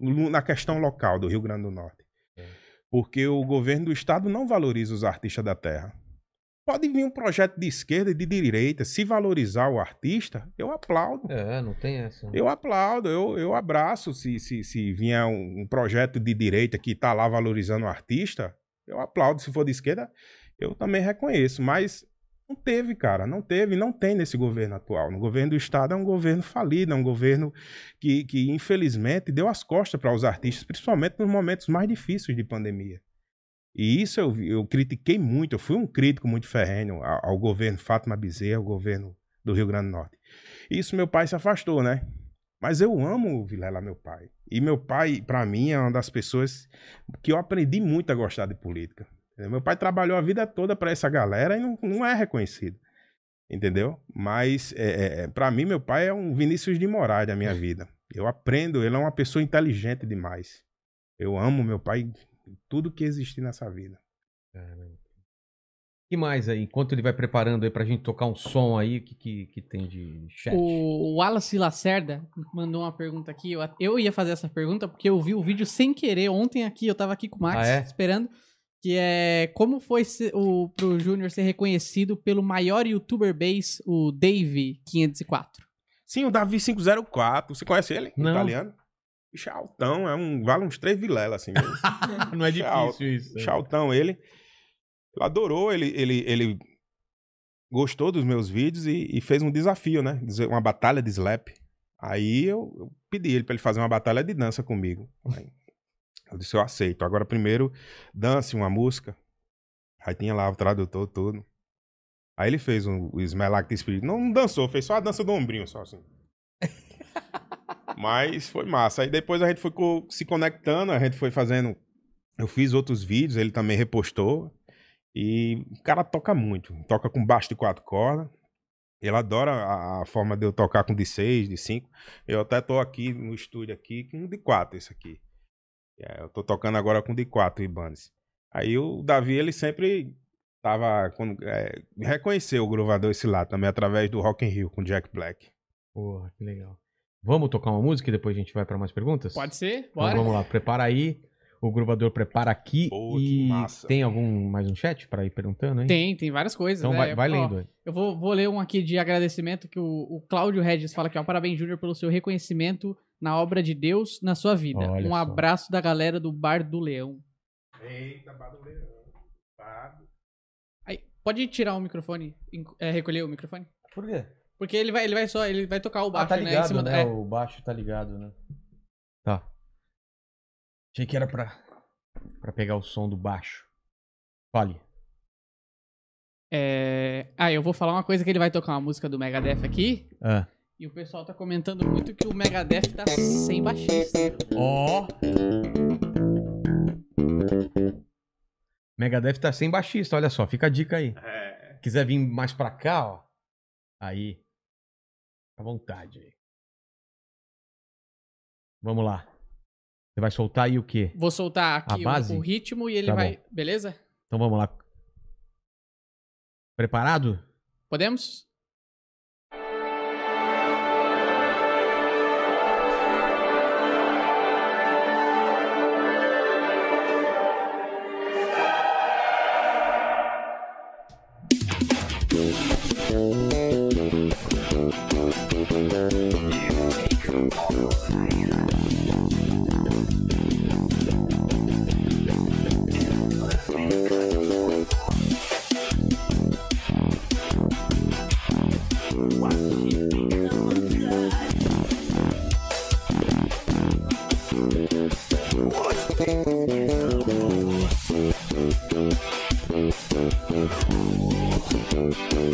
na questão local do Rio Grande do Norte. É. Porque o governo do estado não valoriza os artistas da terra. Pode vir um projeto de esquerda e de direita, se valorizar o artista, eu aplaudo. É, não tem essa. Eu aplaudo, eu, eu abraço se, se, se vier um, um projeto de direita que está lá valorizando o artista, eu aplaudo. Se for de esquerda, eu também reconheço. Mas não teve, cara, não teve, não tem nesse governo atual. No governo do Estado é um governo falido, é um governo que, que infelizmente, deu as costas para os artistas, principalmente nos momentos mais difíceis de pandemia. E isso eu, eu critiquei muito, eu fui um crítico muito ferrenho ao, ao governo Fátima Bezerra, ao governo do Rio Grande do Norte. Isso meu pai se afastou, né? Mas eu amo o Vilela, meu pai. E meu pai, pra mim, é uma das pessoas que eu aprendi muito a gostar de política. Meu pai trabalhou a vida toda pra essa galera e não, não é reconhecido. Entendeu? Mas, é, é, para mim, meu pai é um Vinícius de Moraes da minha vida. Eu aprendo, ele é uma pessoa inteligente demais. Eu amo meu pai tudo que existe nessa vida. Caramba. E mais aí? Enquanto ele vai preparando aí pra gente tocar um som aí, o que, que, que tem de chat? O Wallace Lacerda mandou uma pergunta aqui. Eu, eu ia fazer essa pergunta porque eu vi o vídeo sem querer ontem aqui. Eu tava aqui com o Max Ah, é? esperando. Que é como foi ser, o, pro Júnior ser reconhecido pelo maior youtuber base, o Dave504. Sim, o Davi 504. Você conhece ele? Não. Italiano? Bicho é altão, é um, vale uns três vilela, assim. mesmo. não é Tchau. difícil isso. Bicho é altão, ele. Ele adorou, ele, ele, ele gostou dos meus vídeos e, e fez um desafio, né? Uma batalha de slap. Aí eu, eu pedi ele pra ele fazer uma batalha de dança comigo. Aí eu disse, eu aceito. Agora primeiro dance uma música. Aí tinha lá o tradutor, tudo. Aí ele fez um, o Smell Like Spirit. Não, não dançou, fez só a dança do ombrinho, só assim. Mas foi massa. Aí depois a gente foi co- se conectando, a gente foi fazendo. Eu fiz outros vídeos, ele também repostou. E o cara toca muito. Toca com baixo de quatro cordas. Ele adora a, a forma de eu tocar com de seis, de cinco. Eu até tô aqui no estúdio aqui com de quatro, esse aqui. É, eu tô tocando agora com de quatro Ibanez. Aí o Davi, ele sempre tava. Quando, é, reconheceu o gravador esse lado também, através do Rock in Rio com Jack Black. Porra, que legal. Vamos tocar uma música e depois a gente vai pra mais perguntas? Pode ser? Então Bora. vamos lá, prepara aí. O gruvador prepara aqui. Pô, que e massa. tem algum mais um chat pra ir perguntando aí? Tem, tem várias coisas. Então né? vai, vai Ó, lendo aí. Eu vou, vou ler um aqui de agradecimento que o, o Cláudio Regis fala aqui, ó. Parabéns, Júnior, pelo seu reconhecimento na obra de Deus na sua vida. Olha um só. abraço da galera do Bar do Leão. Eita, Baduleirão. Bado. Aí, pode tirar o microfone, é, recolher o microfone? Por quê? Porque ele vai, ele vai só, ele vai tocar o baixo, ah, tá né? em ligado, cima né? do- é. O baixo tá ligado, né? Tá. Achei que era pra, pra pegar o som do baixo. Fale. É... Ah, eu vou falar uma coisa que ele vai tocar uma música do Megadeth aqui. Ah. E o pessoal tá comentando muito que o Megadeth tá sem baixista. Ó! Megadeth tá sem baixista, olha só, fica a dica aí. É. Quiser vir mais pra cá, ó. Aí. À vontade aí. Vamos lá. Você vai soltar aí o quê? Vou soltar aqui A o- base? o, ritmo e ele Tá vai. Beleza? Então vamos lá. Preparado? Podemos?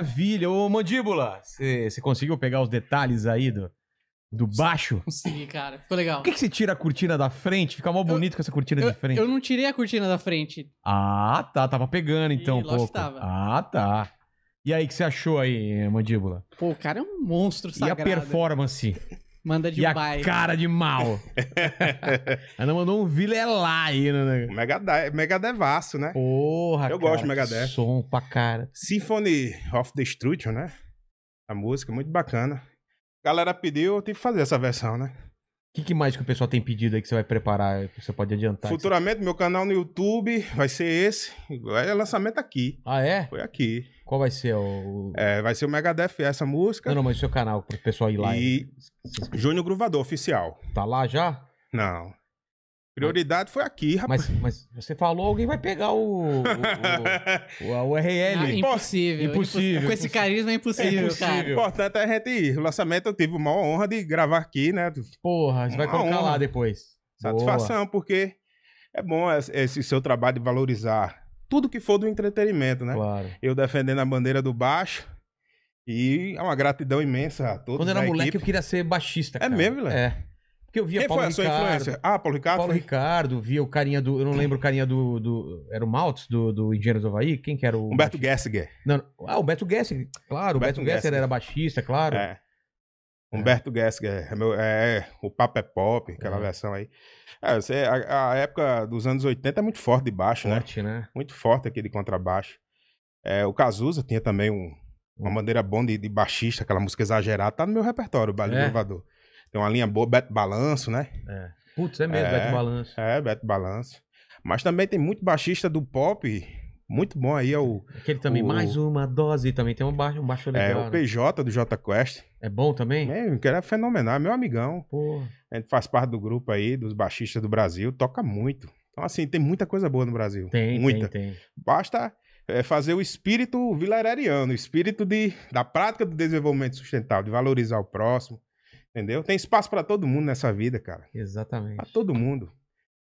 Maravilha! Ô, Mandíbula, você conseguiu pegar os detalhes aí do, do baixo? Consegui, cara. Ficou legal. Por que, que você tira a cortina da frente? Fica mó bonito com essa cortina Eu, de frente. eu não tirei a cortina da frente. Ah, tá. Tava pegando então um Ih, lógico pouco. tava. Ah, tá. E aí, o que você achou aí, Mandíbula? Pô, o cara é um monstro E a sagrado. performance? Manda de e a cara de mal? Ainda mandou um vilelar aí, né? Megade- Megadevaço, né? Porra, Eu cara, gosto de Megadeth. que Som pra cara. Symphony of Destruction, né? A música, muito bacana. Galera pediu, eu tive que fazer essa versão, né? O que, que mais que o pessoal tem pedido aí que você vai preparar? Que você pode adiantar? Futuramente, meu canal no YouTube vai ser esse. É lançamento aqui. Ah, é? Foi aqui. Qual vai ser o. É, vai ser o Megadeth essa música. Não, não, mas o seu canal, pro pessoal ir lá. E Júnior Gruvador, oficial. Tá lá já? Não. Prioridade foi aqui, rapaz. Mas, mas você falou, alguém vai pegar o. o, o, o- a URL. Ah, impossível. Impossível, Com esse impossível. carisma é impossível, impossível. O cara. importante é a gente ir. O lançamento eu tive uma honra de gravar aqui, né? Porra, você vai colocar honra. lá depois. Satisfação, porque é bom esse seu trabalho de valorizar tudo que for do entretenimento, né? Boa, claro. Eu defendendo a bandeira do baixo. E é uma gratidão imensa a todos. Quando eu era moleque, equipe. eu queria ser baixista. É cara. mesmo, Léo? É. Porque eu via Quem Paulo foi a sua Ricardo. influência? Ah, Paulo Ricardo? Paulo foi? Ricardo, via o carinha do. Eu não lembro o carinha do. do era o Maltz, do, do Engenheiros do Havaí? Quem que era o. Humberto? Gessinger. Não, ah, o Beto Gessinger. Claro, o Humberto Beto Gessinger Gessinger. era baixista, claro. É. Humberto Gessinger. É, meu- é, o Papo é Pop, aquela É. versão aí. É, você, a, a época dos anos 80 é muito forte de baixo, né? Forte, né? Muito forte aquele contrabaixo. É, o Cazuza tinha também um- uma Hum. maneira boa de, de baixista, aquela música exagerada. Tá no meu repertório, o Baile É? do Gravador. Tem uma linha boa, Beto Balanço, né? É. Putz, é mesmo, É. Beto Balanço. É, Beto Balanço. Mas também tem muito baixista do pop, muito bom aí, é o, Aquele também, O- mais uma dose, também tem um baixo, um baixo é, legal. o né? PJ do J Quest. É bom também? É, que é fenomenal, é meu amigão. Pô, A gente faz parte do grupo aí, dos baixistas do Brasil, toca muito. Então, assim, tem muita coisa boa no Brasil. tem, muita. tem, tem. Basta é, fazer o espírito vilareriano, o espírito de, da prática do desenvolvimento sustentável, de valorizar o próximo. Entendeu? Tem espaço pra todo mundo nessa vida, cara. Pra Exatamente. todo mundo.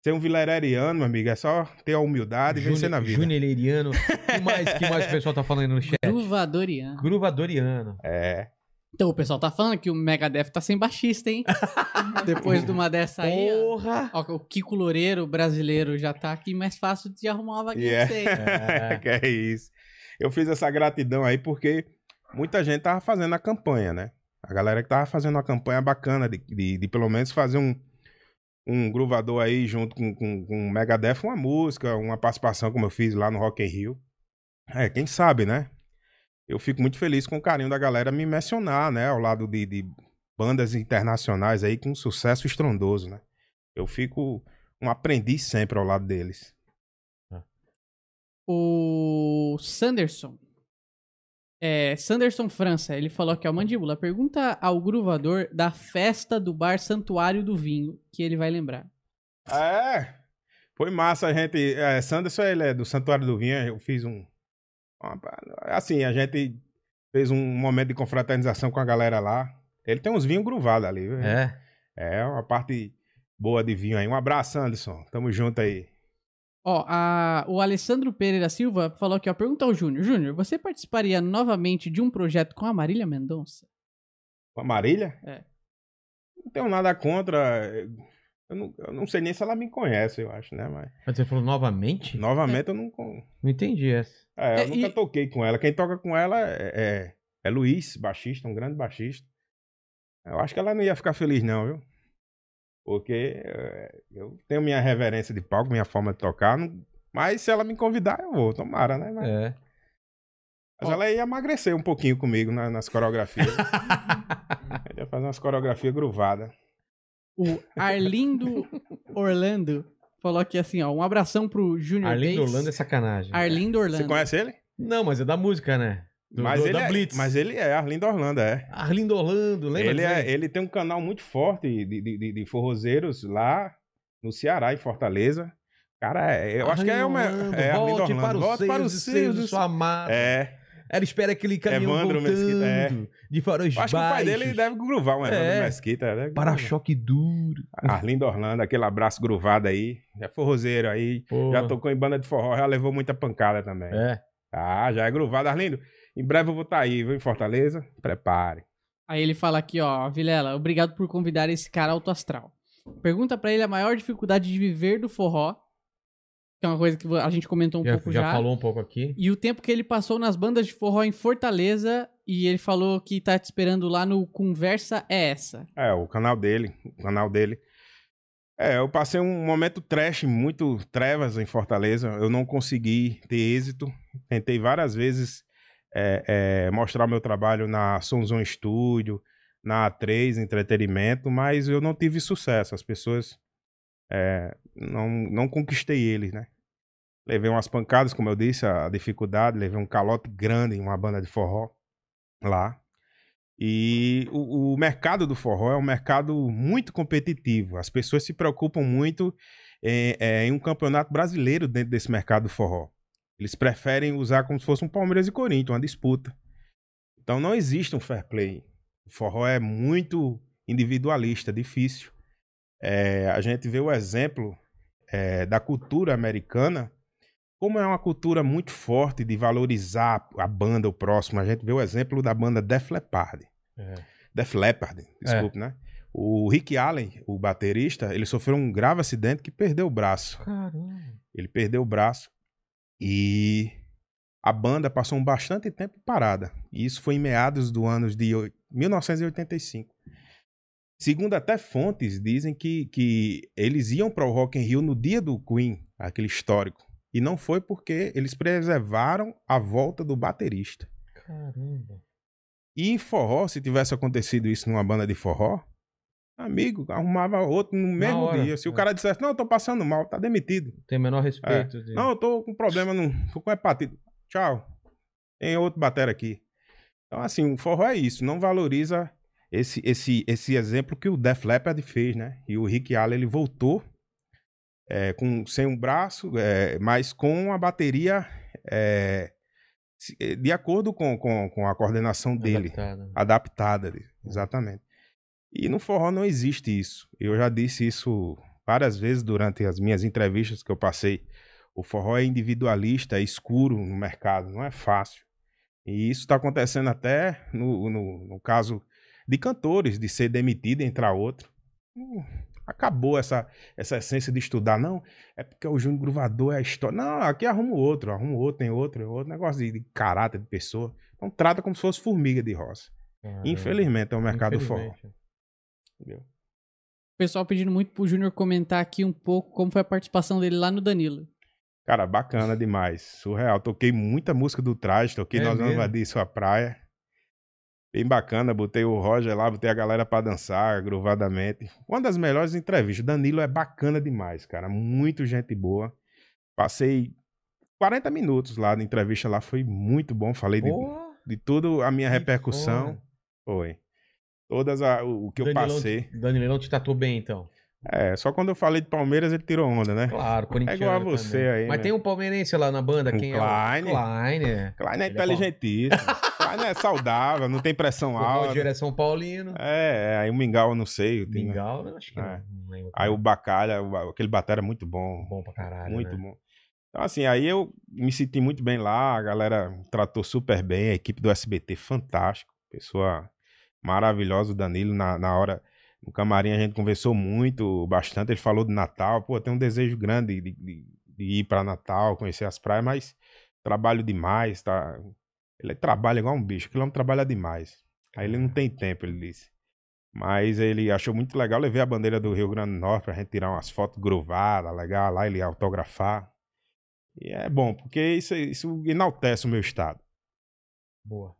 Ser um vilareriano, meu amigo, é só ter a humildade e vencer na vida. Junileriano. que mais que mais o pessoal tá falando no chat? Gruvadoriano. Gruvadoriano. É. Então, o pessoal tá falando que o Megadeth tá sem baixista, hein? Depois de uma dessa aí, ó. Porra! Ó, o Kiko Loureiro brasileiro já tá aqui mais fácil de arrumar uma vaguinha Yeah. pra você. É. que é isso. Eu fiz essa gratidão aí porque muita gente tava fazendo a campanha, né? A galera que tava fazendo uma campanha bacana de, de, de pelo menos fazer um, um gruvador aí junto com, com, com o Megadeth, uma música, uma participação como eu fiz lá no Rock in Rio. É, quem sabe, né? Eu fico muito feliz com o carinho da galera me mencionar, né? Ao lado de, de bandas internacionais aí com sucesso estrondoso, né? Eu fico um aprendiz sempre ao lado deles. O Sanderson. É, Sanderson França, ele falou aqui, ó, Mandíbula, pergunta ao gruvador da festa do bar Santuário do Vinho, que ele vai lembrar. É, foi massa a gente. É, Sanderson, ele é do Santuário do Vinho. Eu fiz um. uma- assim, a gente fez um momento de confraternização com a galera lá. Ele tem uns vinhos gruvados ali. viu? É. É, uma parte boa de vinho aí. Um abraço, Anderson. Tamo junto aí. Ó, a- o Alessandro Pereira Silva falou aqui, ó, pergunta ao Júnior. Júnior, você participaria novamente de um projeto com a Marília Mendonça? Com a Marília? É. Não tenho nada contra. Eu não, eu não sei nem se ela me conhece, eu acho, né? Mas Mas você falou novamente? novamente eu não. Não entendi essa. É, eu É, nunca e- toquei com ela. Quem toca com ela é, é, é Luiz, baixista, um grande baixista. Eu acho que ela não ia ficar feliz, não, viu? Porque é, eu tenho minha reverência de palco, minha forma de tocar. não- Mas se ela me convidar, eu vou, tomara, né? Mas, É. mas ela ia emagrecer um pouquinho comigo na- nas coreografias. Ela ia fazer umas coreografias gruvadas. O Arlindo Orlando falou aqui assim, ó, um abração pro Júnior Arlindo. Orlando é sacanagem. Arlindo Orlando. Você conhece ele? Não, mas é da música, né? Do, mas, do- ele da é, Blitz. mas ele é, Arlindo Orlando, é. Arlindo Orlando, lembra? Ele, é, ele tem um canal muito forte de, de, de, de forrozeiros lá no Ceará, em Fortaleza. Cara, é- eu acho que é uma. Arlindo É, Arlindo volte Orlando. para os Volte para os seios, seios. sua amada. É. Ela espera aquele caminhão Evandro voltando Mesquita, é. de faróis acho que o pai dele deve gruvar um Evandro É. Mesquita. Deve. Para-choque duro. Arlindo Orlando, aquele abraço gruvado aí. É forrozeiro aí. Pô. Já tocou em banda de forró, já levou muita pancada também. É. Ah, já é gruvado. Arlindo, em breve eu vou estar aí, viu, em Fortaleza. Prepare. Aí ele fala aqui, ó, Vilela, obrigado por convidar esse cara alto astral. Pergunta pra ele a maior dificuldade de viver do forró, que é uma coisa que a gente comentou um Já, pouco já já. falou um pouco aqui. E o tempo que ele passou nas bandas de forró em Fortaleza e ele falou que tá te esperando lá no Conversa é essa. É, o canal dele, o canal dele. É, eu passei um momento trash, muito trevas em Fortaleza. Eu não consegui ter êxito. Tentei várias vezes é, é, mostrar meu trabalho na Sonzon Studio, na A3 Entretenimento, mas eu não tive sucesso. As pessoas é, não, não conquistei eles, né? Levei umas pancadas, como eu disse, a dificuldade, levei um calote grande em uma banda de forró lá. E o, o mercado do forró é um mercado muito competitivo. As pessoas se preocupam muito em, é, em um campeonato brasileiro dentro desse mercado do forró. Eles preferem usar como se fosse um Palmeiras e Corinthians, uma disputa. Então não existe um fair play. O forró é muito individualista, difícil. É, a gente vê o exemplo é, da cultura americana, como é uma cultura muito forte de valorizar a banda, o próximo. A gente vê o exemplo da banda Def Leppard. É. Def Leppard, desculpe, né? O Rick Allen, o baterista, ele sofreu um grave acidente que perdeu o braço. Caramba. Ele perdeu o braço e a banda passou um bastante tempo parada. E isso foi em meados do ano de 1985. Segundo até fontes, dizem que, que eles iam para o Rock in Rio no dia do Queen, aquele histórico. E não foi porque eles preservaram a volta do baterista. Caramba. E em forró, se tivesse acontecido isso numa banda de forró, amigo, arrumava outro no mesmo hora, dia. Se é. o cara dissesse, não, eu tô passando mal, tá demitido. Tem o menor respeito. de- É. Não, eu tô com problema, não, tô com hepatite. Tchau. Tem outro batera aqui. Então, assim, o forró é isso, não valoriza esse, esse, esse exemplo que o Def Leppard fez, né? E o Rick Allen, ele voltou é, com, sem um braço, é, mas com a bateria é, é, de acordo com, com, com a coordenação dele adaptada. adaptada exatamente. E no forró não existe isso. Eu já disse isso várias vezes durante as minhas entrevistas que eu passei. O forró é individualista, é escuro no mercado, não é fácil. E isso está acontecendo até no, no, no caso de cantores, de ser demitido e entrar outro. Hum, acabou essa, essa essência de estudar. Não, é porque o Júnior Gruvador é a história. Não, aqui arruma outro, arruma outro, tem outro, tem outro. Negócio de, de caráter de pessoa. Então trata como se fosse formiga de roça. Caramba. Infelizmente é o mercado do forró. Entendeu? O pessoal pedindo muito pro Júnior comentar aqui um pouco como foi a participação dele lá no Danilo. Cara, bacana demais. Surreal. Toquei muita música do traje, toquei É Nós Vamos mesmo? Invadir Sua Praia. Bem bacana, botei o Roger lá, botei a galera pra dançar, gruvadamente. Uma das melhores entrevistas. Danilo é bacana demais, cara. Muito gente boa. Passei 40 minutos lá na entrevista lá, foi muito bom. Falei de, de tudo a minha que repercussão. Foi. Todas a- o, o que eu passei. Danilão te tratou bem, então. É, só quando eu falei de Palmeiras ele tirou onda, né? Claro, corintiano igual a você também. aí, Mas né? tem um palmeirense lá na banda, Um quem Klein. é? O Klein, é. Klein é Ele é inteligentíssimo. Klein é saudável, não tem pressão O alta. Roger é São Paulino. É, é, aí o Mingau eu não sei. o Mingau, eu acho que É. não, lembro. Aí o Bacalha, o- aquele batera é muito bom. Bom pra caralho, muito né? bom. Então, assim, aí eu me senti muito bem lá, a galera tratou super bem, a equipe do SBT fantástico, pessoa maravilhosa, o Danilo, na, na hora, no camarim a gente conversou muito, bastante, ele falou de Natal, pô, tem um desejo grande de, de- de ir para Natal, conhecer as praias, mas trabalho demais, tá? Ele trabalha igual um bicho, aquele homem trabalha demais. Aí ele não tem tempo, ele disse. Mas ele achou muito legal, levei a bandeira do Rio Grande do Norte pra gente tirar umas fotos gruvadas, legal, lá ele autografar. E é bom, porque isso, isso enaltece o meu estado. Boa.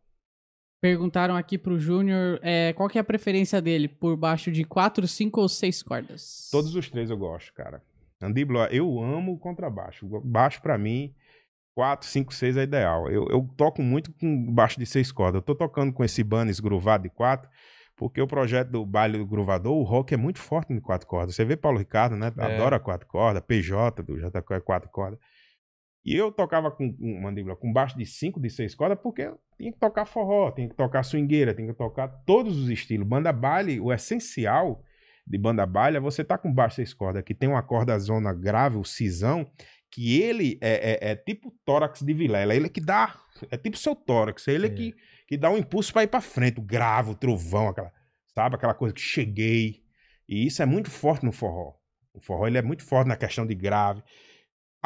Perguntaram aqui pro Júnior é, qual que é a preferência dele, por baixo de 4, 5 ou 6 cordas? Todos os três eu gosto, cara. Andíbula, eu amo o contrabaixo. Baixo pra mim, 4, 5, 6 é ideal. Eu, eu toco muito com baixo de seis cordas. Eu tô tocando com esse Banes gruvado de quatro, porque o projeto do baile do gruvador, o rock é muito forte em quatro cordas. Você vê Paulo Ricardo, né? É. Adora quatro cordas, PJ do JK é quatro cordas. E eu tocava com, mandíbula com baixo de cinco, de seis cordas, porque tinha que tocar forró, tinha que tocar swingueira, tinha que tocar todos os estilos. Banda baile, o essencial de banda baile é você tá com baixo seis cordas, que tem uma corda zona grave, o cisão, que ele é, é- é tipo tórax de vilela, ele é que dá, é tipo seu tórax, ele é que, que dá um impulso para ir para frente, o grave, o trovão, aquela, sabe, aquela coisa que cheguei. E isso é muito forte no forró. O forró ele é muito forte na questão de grave.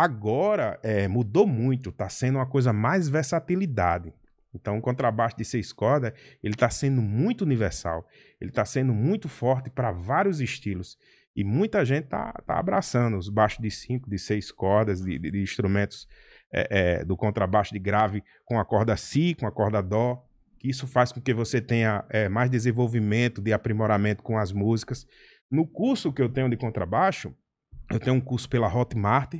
Agora é, mudou muito, tá sendo uma coisa mais versatilidade. Então, o contrabaixo de seis cordas, ele tá sendo muito universal. Ele tá sendo muito forte para vários estilos. E muita gente tá, tá abraçando os baixos de cinco, de seis cordas, de, de- de instrumentos é, é, do contrabaixo de grave com a corda si, com a corda dó. Que isso faz com que você tenha é, mais desenvolvimento, de aprimoramento com as músicas. No curso que eu tenho de contrabaixo, eu tenho um curso pela Hotmart,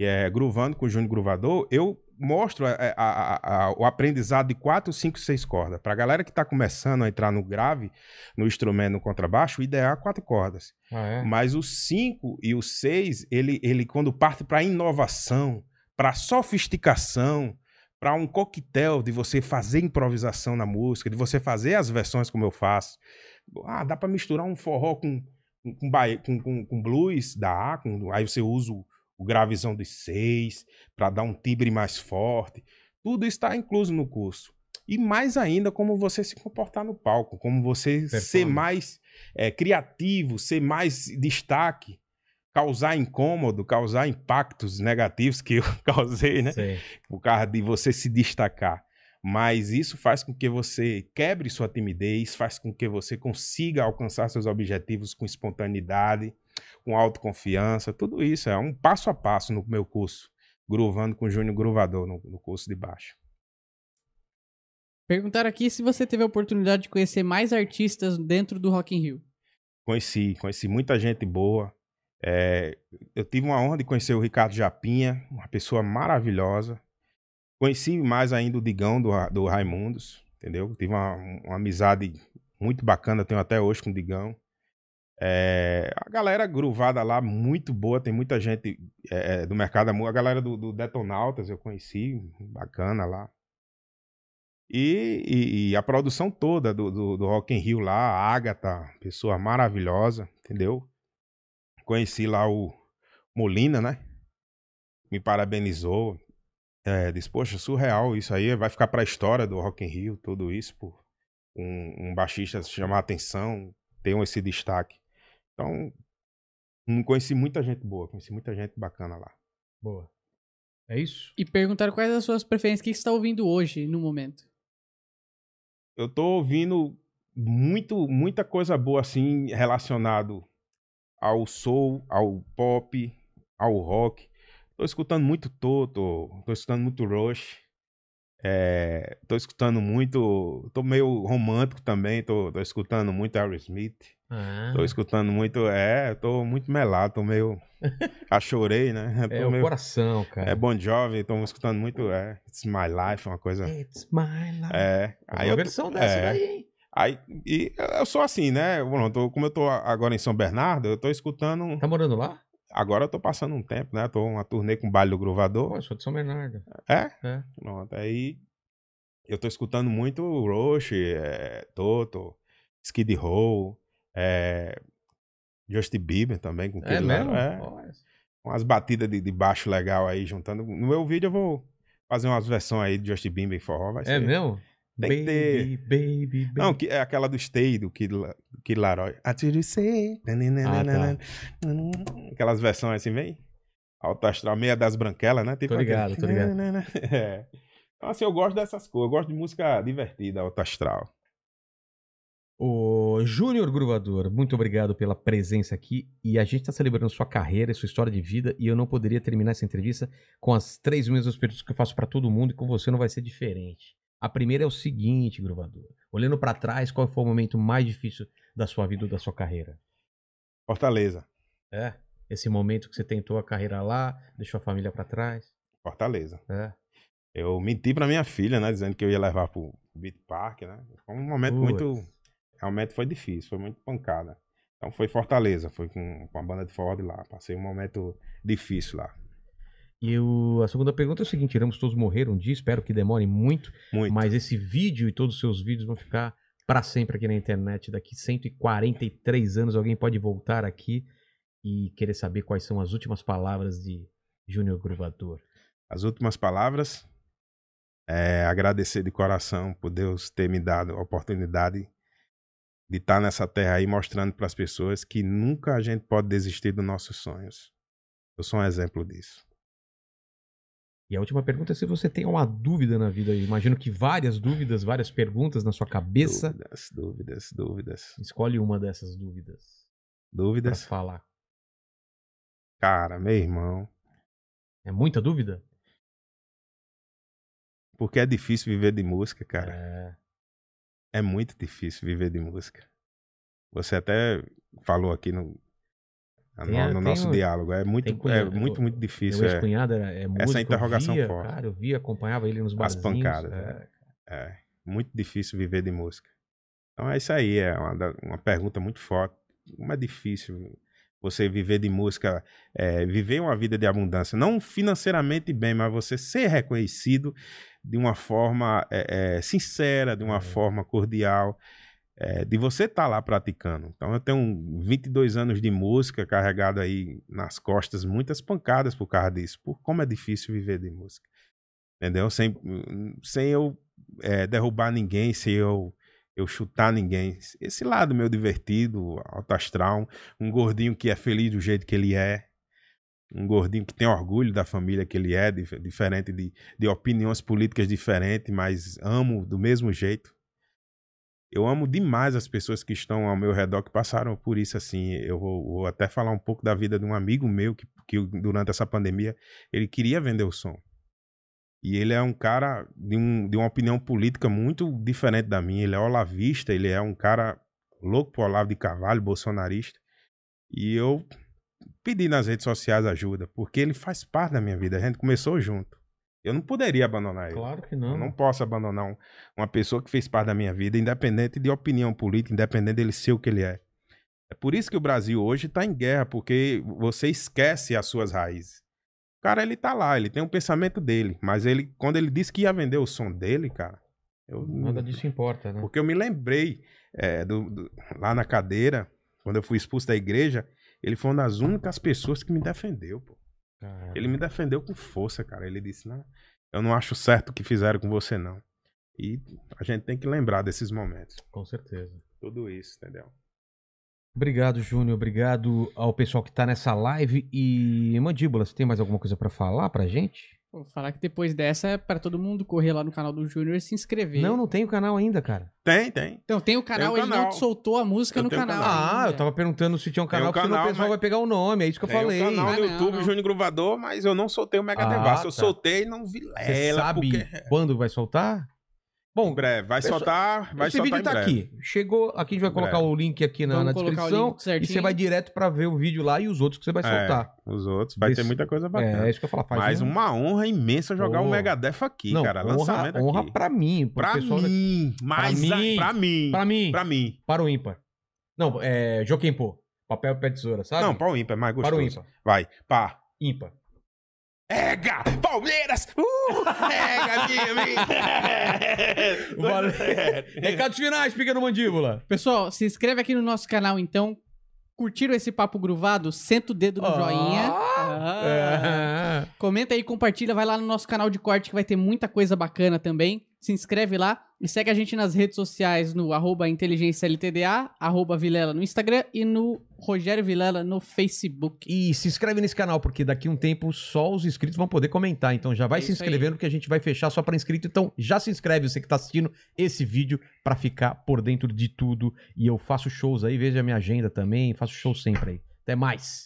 que é Gruvando com o Júnior Gruvador, eu mostro a- a- a- a- o aprendizado de 4, 5, 6 cordas. Para a galera que está começando a entrar no grave, no instrumento, no contrabaixo, o ideal é quatro cordas. Ah, é? Mas o 5 e o 6, ele, ele quando parte para inovação, para sofisticação, para um coquetel de você fazer improvisação na música, de você fazer as versões como eu faço. Ah, dá para misturar um forró com, com, com, com- com blues, dá. Com, aí você usa o, o gravizão de 6 para dar um timbre mais forte. Tudo está incluso no curso. E mais ainda, como você se comportar no palco, como você ser mais é, criativo, ser mais destaque, causar incômodo, causar impactos negativos que eu causei, né? Sei. por causa de você se destacar. Mas isso faz com que você quebre sua timidez, faz com que você consiga alcançar seus objetivos com espontaneidade, com autoconfiança, tudo isso é um passo a passo no meu curso, Groovando com Júnior Gruvador, no, no curso de baixo. Perguntaram aqui se você teve a oportunidade de conhecer mais artistas dentro do Rock in Rio. Conheci, conheci muita gente boa. É, eu tive uma honra de conhecer o Ricardo Japinha, uma pessoa maravilhosa. Conheci mais ainda o Digão do, do Raimundos, entendeu? Tive uma, uma amizade muito bacana, tenho até hoje com o Digão. É, a galera gruvada lá, muito boa, tem muita gente é, é, do mercado. A galera do, do Detonautas eu conheci, bacana lá. E, e- e a produção toda do, do, do Rock in Rio lá, a Agatha, pessoa maravilhosa, entendeu? Conheci lá o Molina, né? Me parabenizou. É, disse, poxa, surreal isso aí, vai ficar pra história do Rock in Rio, tudo isso, por um, um baixista chamar atenção, ter esse destaque. Então, não conheci muita gente boa, conheci muita gente bacana lá. Boa. É isso? E perguntaram quais as suas preferências, o que você está ouvindo hoje, no momento. eu tô ouvindo muito, muita coisa boa assim relacionado ao soul, ao pop, ao rock. Tô escutando muito Toto, tô escutando muito Rush. É, tô escutando muito, tô meio romântico também, tô, tô escutando muito Aerosmith. Ah, Tô escutando muito, é, tô muito melado, tô meio achorei, né? Tô é o meio, coração, cara. é Bon Jovi, tô escutando muito, é, It's My Life, uma coisa, It's my life. é. Aí eu a tô- versão dessa é. daí, hein? Aí, e eu sou assim, né? Bom, eu tô- como eu tô agora em São Bernardo, eu tô escutando. Tá morando lá? Agora eu tô passando um tempo, né? Tô uma turnê com o Baile do Gruvador. Pô, eu sou de São Bernardo. É? É. Pronto. Aí eu tô escutando muito Roche, é, Toto, Skid Row, é, Justin Bieber também, com É mesmo? É, umas batidas de, de baixo legal aí, juntando. No meu vídeo eu vou fazer umas versões aí de Justin Bieber em forró. Vai É ser. mesmo? Tem que baby, baby, baby. Não, que é aquela do Stay, do Kid, Kid Laroi. Aquelas versões assim, vem. Alto astral, meia das branquelas, né? Tipo Tô ligado, aquele- tô ligado. É. Então, assim, eu gosto dessas coisas. Eu gosto de música divertida, alto astral. O Júnior Gruvador, muito obrigado pela presença aqui. E a gente está celebrando sua carreira, sua história de vida. E eu não poderia terminar essa entrevista com as três mesmas perguntas que eu faço para todo mundo. E com você não vai ser diferente. A primeira é o seguinte, Gruvador. Olhando para trás, qual foi o momento mais difícil da sua vida ou da sua carreira? Fortaleza. É? Esse momento que você tentou a carreira lá, deixou a família para trás? Fortaleza. É. Eu menti pra minha filha, né? Dizendo que eu ia levar pro Beat Park, né? Foi um momento Putz. muito. Realmente foi difícil, foi muito pancada. Então foi Fortaleza, foi com, com a banda de forró de lá. Passei um momento difícil lá. E a segunda pergunta é o seguinte: iremos todos morrer um dia, espero que demore muito. Muito. Mas esse vídeo e todos os seus vídeos vão ficar para sempre aqui na internet. Daqui 143 anos, alguém pode voltar aqui e querer saber quais são as últimas palavras de Júnior Gruvador. As últimas palavras é agradecer de coração por Deus ter me dado a oportunidade de estar nessa terra aí mostrando para as pessoas que nunca a gente pode desistir dos nossos sonhos. Eu sou um exemplo disso. E a última pergunta é se você tem uma dúvida na vida. Eu imagino que várias dúvidas, várias perguntas na sua cabeça. Dúvidas, dúvidas, dúvidas. Escolhe uma dessas dúvidas Dúvidas? falar. Cara, meu irmão. É muita dúvida? Porque é difícil viver de música, cara. É. É muito difícil viver de música. Você até falou aqui no, no, a- no tem nosso diálogo. É muito, é muito, muito Meu difícil. É, ex-cunhado era, é músico, Essa interrogação via, forte. Cara, eu via, acompanhava ele nos As barzinhos. pancadas, é. é muito difícil viver de música. Então é isso aí. É uma, uma pergunta muito forte. Como é difícil você viver de música, é, viver uma vida de abundância. Não financeiramente bem, mas você ser reconhecido de uma forma é, é, sincera, de uma É. forma cordial. É, de você estar lá praticando. Então eu tenho 22 anos de música carregado aí nas costas, muitas pancadas por causa disso. Por como é difícil viver de música. Entendeu? Sem, sem eu é, derrubar ninguém, sem eu, eu chutar ninguém. Esse lado meu divertido, alto astral, um gordinho que é feliz do jeito que ele é, um gordinho que tem orgulho da família que ele é, dif- diferente de, de opiniões políticas diferentes, mas amo do mesmo jeito. Eu amo demais as pessoas que estão ao meu redor que passaram por isso assim. Eu vou, vou até falar um pouco da vida de um amigo meu que, que durante essa pandemia ele queria vender o som. E ele é um cara de, um, de uma opinião política muito diferente da minha. Ele é olavista, ele é um cara louco por Olavo de Carvalho, bolsonarista. E eu pedi nas redes sociais ajuda, porque ele faz parte da minha vida. A gente começou junto. Eu não poderia abandonar ele. Claro que Eu não. não posso abandonar um- uma pessoa que fez parte da minha vida, independente de opinião política, independente dele ser o que ele é. É por isso que o Brasil hoje está em guerra, porque você esquece as suas raízes. O cara, ele tá lá, ele tem um pensamento dele, mas ele, quando ele disse que ia vender o som dele, cara, eu Nada disso importa, né? porque eu me lembrei é, do- do- lá na cadeira, quando eu fui expulso da igreja, ele foi uma das únicas pessoas que me defendeu, pô. Cara, Ele me defendeu com força, cara. Ele disse: Não, eu não acho certo o que fizeram com você, não. E a gente tem que lembrar desses momentos. Com certeza. Tudo isso, entendeu? Obrigado, Júnior. Obrigado ao pessoal que tá nessa live. E, Mandíbula, você tem mais alguma coisa pra falar pra gente? Vou falar que depois dessa é pra todo mundo correr lá no canal do Júnior e se inscrever. Não, não tem o canal ainda, cara. Tem, tem. Então, tem o canal, Tem o ele não soltou a música Eu no canal. canal. Ah, ainda. eu tava perguntando se tinha um Tem canal, um porque senão canal, o pessoal mas- vai pegar o nome. É isso que eu tem falei. o canal Ah, do não, YouTube, não. Júnior Gruvador, mas eu não soltei o Mega Ah, Devassa. Eu tá. soltei e não vi Você ela, sabe porque... quando vai soltar? Bom, Em breve. Vai Pessoal, soltar, vai esse soltar vídeo em tá breve. aqui. Chegou, aqui a gente vai colocar breve. o link aqui na, na descrição. E você vai direto pra ver o vídeo lá e os outros que você vai É, soltar. os outros. Vai Esse- ter muita coisa É, bacana. é isso que eu falar. Faz Mas um- uma honra imensa jogar o Megadeth aqui, Não, cara. honra, Lançamento honra aqui. pra mim. pro Pra pessoal da- mim. Mas Pra a- mim. pra mim. Pra mim. Pra mim. Para o ímpar. Não, é Joaquim Pô. Papel, pé, tesoura, sabe? Não, para o ímpar é mais Para o gostoso. ímpar. Vai, pá. Ímpar. Ega! Palmeiras! Uh! Ega, minha, minha! Recados finais, pequeno mandíbula. Pessoal, se inscreve aqui no nosso canal, então. Curtiram esse papo gruvado? Senta o dedo no Ah. joinha. Ah. É. Comenta aí, compartilha, vai lá no nosso canal de corte que vai ter muita coisa bacana também. Se inscreve lá e segue a gente nas redes sociais no arroba inteligência LTDA, arroba Vilela no Instagram e no Rogério Vilela no Facebook. E se inscreve nesse canal, porque daqui a um tempo só os inscritos vão poder comentar. Então já vai É se isso aí. inscrevendo, que a gente vai fechar só para inscrito. Então já se inscreve, você que tá assistindo esse vídeo, para ficar por dentro de tudo. E eu faço shows aí, veja a minha agenda também, faço shows sempre aí. Até mais.